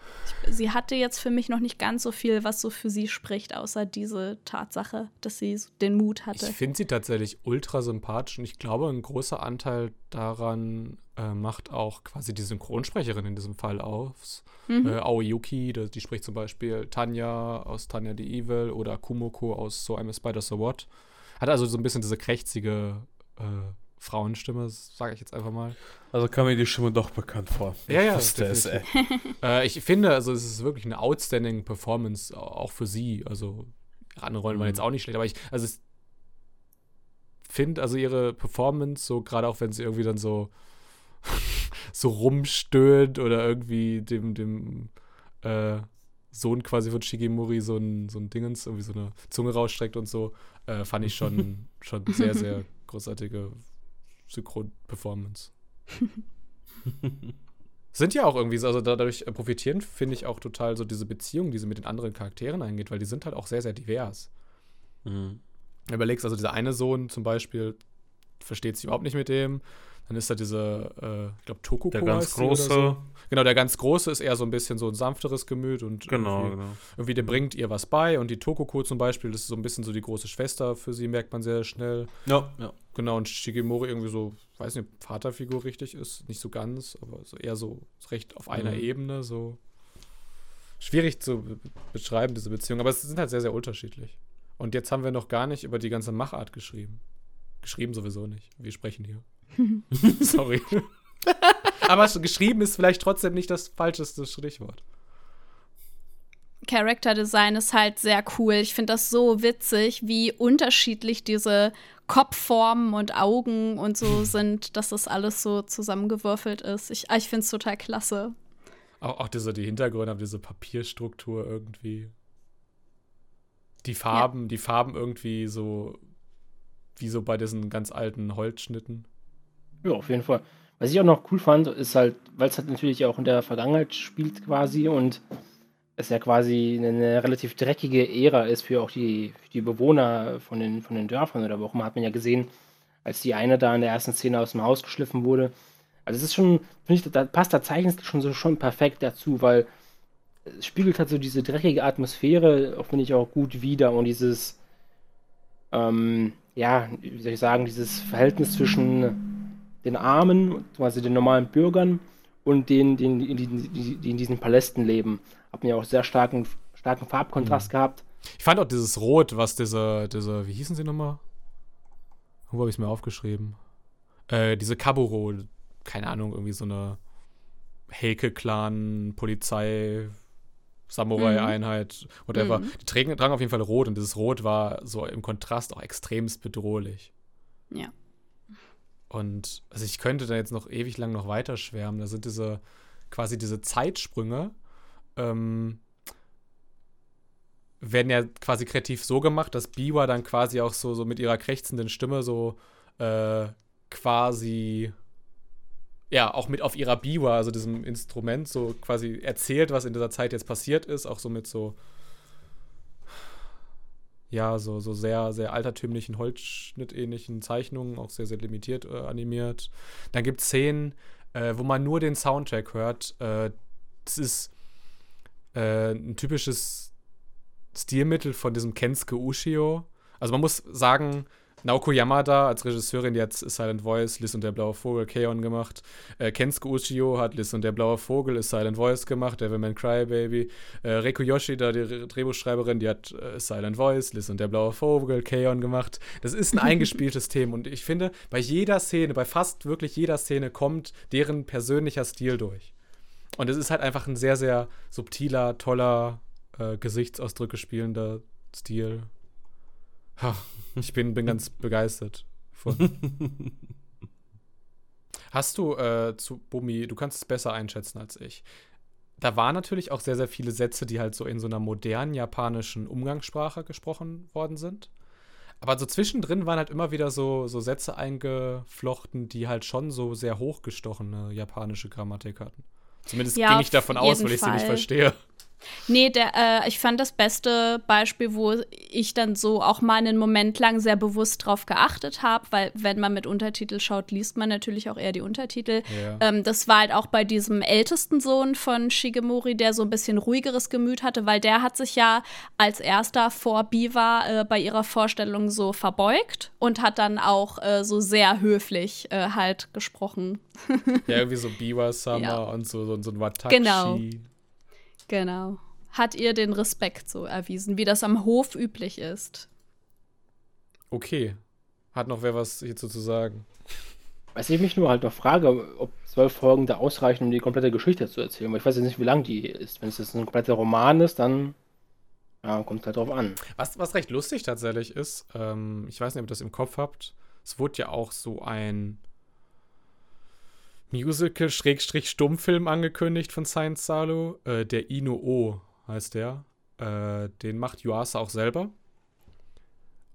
Ich, sie hatte jetzt für mich noch nicht ganz so viel, was so für sie spricht, außer diese Tatsache, dass sie den Mut hatte. Ich finde sie tatsächlich ultra sympathisch und ich glaube, ein großer Anteil daran äh, macht auch quasi die Synchronsprecherin in diesem Fall aus. Mhm. Äh, Aoyuki, die, die, spricht zum Beispiel Tanja aus Tanja the Evil oder Kumoko aus So I'm a Spider So What. Hat also so ein bisschen diese krächzige äh, Frauenstimme, sage ich jetzt einfach mal. Also kam mir die Stimme doch bekannt vor. Ja, ja. Ich, es, äh, ich finde, also es ist wirklich eine outstanding Performance, auch für sie. Also andere Rollen mhm. waren jetzt auch nicht schlecht, aber ich, also ich finde, also ihre Performance, so gerade auch wenn sie irgendwie dann so so rumstöhnt oder irgendwie dem, dem äh, Sohn quasi von Shigemori so ein, so ein Dingens, irgendwie so eine Zunge rausstreckt und so, äh, fand ich schon, schon sehr, sehr großartige Synchron-Performance. Sind ja auch irgendwie so, also dadurch profitieren, finde ich auch total so diese Beziehung, die sie mit den anderen Charakteren eingeht, weil die sind halt auch sehr, sehr divers. Mhm. Überlegst, also dieser eine Sohn zum Beispiel versteht sich überhaupt nicht mit dem. Dann ist da diese, äh, ich glaube, Tokoko. Der ganz große. So. Genau, der ganz große ist eher so ein bisschen so ein sanfteres Gemüt und genau, irgendwie, genau. irgendwie der bringt ihr was bei. Und die Tokoko zum Beispiel, das ist so ein bisschen so die große Schwester für sie, merkt man sehr schnell. Ja, ja. Genau, und Shigemori irgendwie so, weiß nicht, Vaterfigur richtig ist, nicht so ganz, aber so eher so recht auf einer mhm. Ebene, so. Schwierig zu beschreiben, diese Beziehung, aber es sind halt sehr, sehr unterschiedlich. Und jetzt haben wir noch gar nicht über die ganze Machart geschrieben. Geschrieben sowieso nicht. Wir sprechen hier. Sorry. Aber geschrieben ist vielleicht trotzdem nicht das falscheste Stichwort. Character Design ist halt sehr cool. Ich finde das so witzig, wie unterschiedlich diese Kopfformen und Augen und so sind, dass das alles so zusammengewürfelt ist. Ich, ich finde es total klasse. Auch, auch diese, die Hintergründe, diese Papierstruktur irgendwie. Die Farben, ja. die Farben irgendwie so wie so bei diesen ganz alten Holzschnitten. Ja, auf jeden Fall. Was ich auch noch cool fand, ist halt, weil es halt natürlich auch in der Vergangenheit spielt quasi und es ja quasi eine relativ dreckige Ära ist für auch die, für die Bewohner von den, von den Dörfern oder warum hat man ja gesehen, als die eine da in der ersten Szene aus dem Haus geschliffen wurde. Also es ist schon, finde ich, da passt der Zeichenstil schon so schon perfekt dazu, weil es spiegelt halt so diese dreckige Atmosphäre, auch finde ich auch gut wieder und dieses, ähm, ja, wie soll ich sagen, dieses Verhältnis zwischen den Armen, quasi den normalen Bürgern und denen, die, die, die in diesen Palästen leben. Haben ja auch sehr starken, starken Farbkontrast mhm. gehabt. Ich fand auch dieses Rot, was diese, diese, wie hießen sie nochmal? Wo habe ich es mir aufgeschrieben? Äh, diese Kaburo, keine Ahnung, irgendwie so eine Heike-Clan, Polizei, Samurai-Einheit, whatever. Mhm. Die tragen, tragen auf jeden Fall Rot und dieses Rot war so im Kontrast auch extremst bedrohlich. Ja. Und also ich könnte da jetzt noch ewig lang noch weiter schwärmen. Da sind diese quasi diese Zeitsprünge ähm, werden ja quasi kreativ so gemacht, dass Biwa dann quasi auch so, so mit ihrer krächzenden Stimme so äh, quasi ja, auch mit auf ihrer Biwa, also diesem Instrument, so quasi erzählt, was in dieser Zeit jetzt passiert ist, auch so mit so, ja, so, so sehr, sehr altertümlichen, holzschnittähnlichen Zeichnungen, auch sehr, sehr limitiert äh, animiert. Dann gibt es Szenen, äh, wo man nur den Soundtrack hört. Äh, das ist äh, ein typisches Stilmittel von diesem Kensuke Ushio. Also man muss sagen, Naoko Yamada als Regisseurin, die hat Silent Voice, Liz und der blaue Vogel, Keon gemacht. Äh, Kensuke Uchiyo hat Liz und der blaue Vogel, ist Silent Voice gemacht, Devilman Crybaby. Äh, Reiko Yoshida, die Drehbuchschreiberin, die hat äh, Silent Voice, Liz und der blaue Vogel, Keon gemacht. Das ist ein eingespieltes Thema und ich finde, bei jeder Szene, bei fast wirklich jeder Szene kommt deren persönlicher Stil durch. Und es ist halt einfach ein sehr, sehr subtiler, toller, äh, Gesichtsausdrücke spielender Stil. Ha, ich bin, bin ganz begeistert von. Hast du äh, zu Bumi, du kannst es besser einschätzen als ich. Da waren natürlich auch sehr, sehr viele Sätze, die halt so in so einer modernen japanischen Umgangssprache gesprochen worden sind. Aber so zwischendrin waren halt immer wieder so, so Sätze eingeflochten, die halt schon so sehr hochgestochene japanische Grammatik hatten. Zumindest ja, ging ich davon aus, weil ich Fall. sie nicht verstehe. Nee, der, äh, ich fand das beste Beispiel, wo ich dann so auch mal einen Moment lang sehr bewusst drauf geachtet habe, weil wenn man mit Untertitel schaut, liest man natürlich auch eher die Untertitel. Ja. Ähm, das war halt auch bei diesem ältesten Sohn von Shigemori, der so ein bisschen ruhigeres Gemüt hatte, weil der hat sich ja als erster vor Biwa äh, bei ihrer Vorstellung so verbeugt und hat dann auch äh, so sehr höflich äh, halt gesprochen. Ja, irgendwie so Biwa-Summer Ja. und so, so, so ein Watashi. Genau. Genau. Hat ihr den Respekt so erwiesen, wie das am Hof üblich ist. Okay. Hat noch wer was hierzu zu sagen? Was ich mich nur halt noch frage, ob zwölf Folgen da ausreichen, um die komplette Geschichte zu erzählen. Weil ich weiß jetzt nicht, wie lang die ist. Wenn es jetzt ein kompletter Roman ist, dann ja, kommt halt drauf an. Was, was recht lustig tatsächlich ist, ähm, ich weiß nicht, ob ihr das im Kopf habt, es wurde ja auch so ein Musical-Stummfilm angekündigt von Science Salo, äh, der Ino O heißt der. Äh, den macht Yuasa auch selber.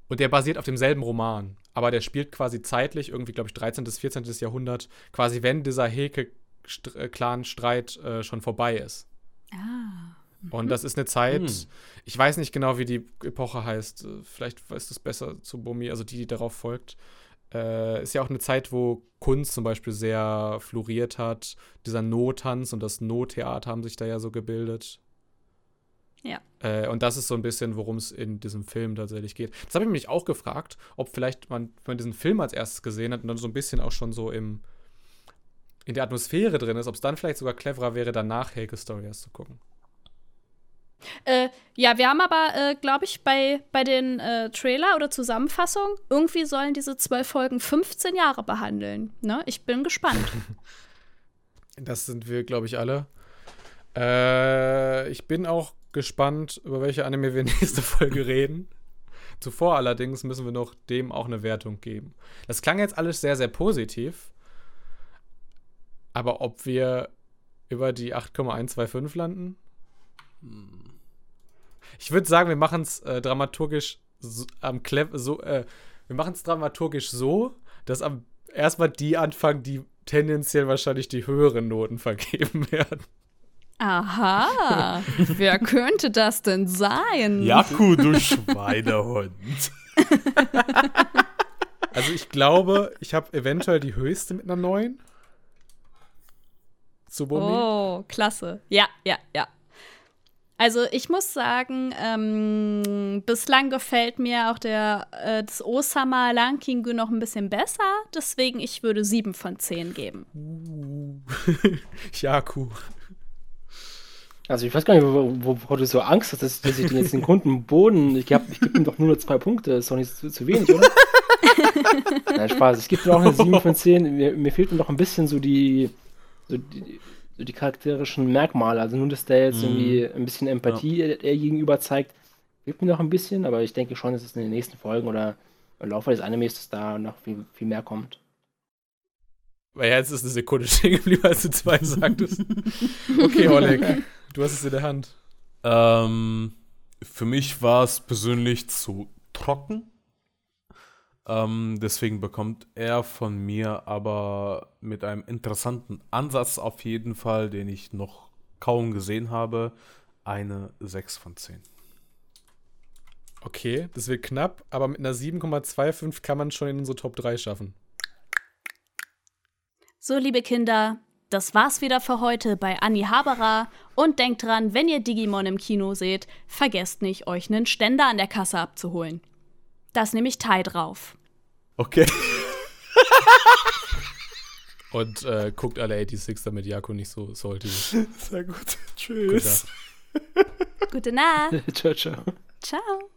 Und der basiert auf demselben Roman. Aber der spielt quasi zeitlich, irgendwie, glaube ich, 13. bis 14. Jahrhundert, quasi wenn dieser Heke-Clan-Streit äh, schon vorbei ist. Ah. Und das ist eine Zeit, Hm. ich weiß nicht genau, wie die Epoche heißt. Vielleicht weiß das besser zu Bumi, also die, die darauf folgt. Äh, ist ja auch eine Zeit, wo Kunst zum Beispiel sehr floriert hat. Dieser No-Tanz und das No-Theater haben sich da ja so gebildet. Ja. Äh, und das ist so ein bisschen, worum es in diesem Film tatsächlich geht. Das habe ich mich auch gefragt, ob vielleicht man, wenn man diesen Film als erstes gesehen hat und dann so ein bisschen auch schon so im in der Atmosphäre drin ist, ob es dann vielleicht sogar cleverer wäre, danach Helge Story erst zu gucken. Äh, ja, wir haben aber, äh, glaube ich, bei, bei den äh, Trailer oder Zusammenfassung, irgendwie sollen diese zwölf Folgen 15 Jahre behandeln. Ne? Ich bin gespannt. Das sind wir, glaube ich, alle. Äh, ich bin auch gespannt, über welche Anime wir nächste Folge reden. Zuvor allerdings müssen wir noch dem auch eine Wertung geben. Das klang jetzt alles sehr, sehr positiv. Aber ob wir über die 8,125 landen? Ich würde sagen, wir machen es äh, dramaturgisch so, am Clev so, äh, wir machen es dramaturgisch so, dass am erstmal die anfangen, die tendenziell wahrscheinlich die höheren Noten vergeben werden. Aha, wer könnte das denn sein? Jaku, du Schweinehund. Also ich glaube, ich habe eventuell die höchste mit einer 9. Zu Bumi. Oh, klasse. Ja, ja, ja. Also ich muss sagen, ähm, bislang gefällt mir auch der äh, das Osama Ranking noch ein bisschen besser. Deswegen ich würde 7 von 10 geben. Uh. Jaku. Also ich weiß gar nicht, wovor wo, wo du so Angst hast, dass, dass ich den jetzt den Kunden Boden. Ich, hab- ich gebe ihm doch nur noch zwei Punkte. Ist doch nicht zu, zu wenig, oder? Nein, Spaß. Ich gebe ihm auch eine 7 von 10. Mir, mir fehlt noch ein bisschen so die, so die, so die charakterischen Merkmale. Also nur, dass der jetzt Mhm. irgendwie ein bisschen Empathie er er gegenüber zeigt. Fehlt mir noch ein bisschen, aber ich denke schon, dass es in den nächsten Folgen oder im Laufe des Animes dass da noch viel, viel mehr kommt. Weil jetzt ist eine Sekunde stehen geblieben, als du zwei sagtest. Okay, Oleg, du hast es in der Hand. Ähm, für mich war es persönlich zu trocken. Ähm, deswegen bekommt er von mir aber mit einem interessanten Ansatz auf jeden Fall, den ich noch kaum gesehen habe, eine 6 von 10. Okay, das wird knapp, aber mit einer 7,25 kann man schon in unsere Top 3 schaffen. So, liebe Kinder, das war's wieder für heute bei Anni Haberer. Und denkt dran, wenn ihr Digimon im Kino seht, vergesst nicht, euch einen Ständer an der Kasse abzuholen. Da ist nämlich Thai drauf. Okay. Und äh, guckt alle 86, damit Jaku nicht so salty ist. Sehr gut. Tschüss. Gute Gute Nacht. ciao, ciao. Ciao.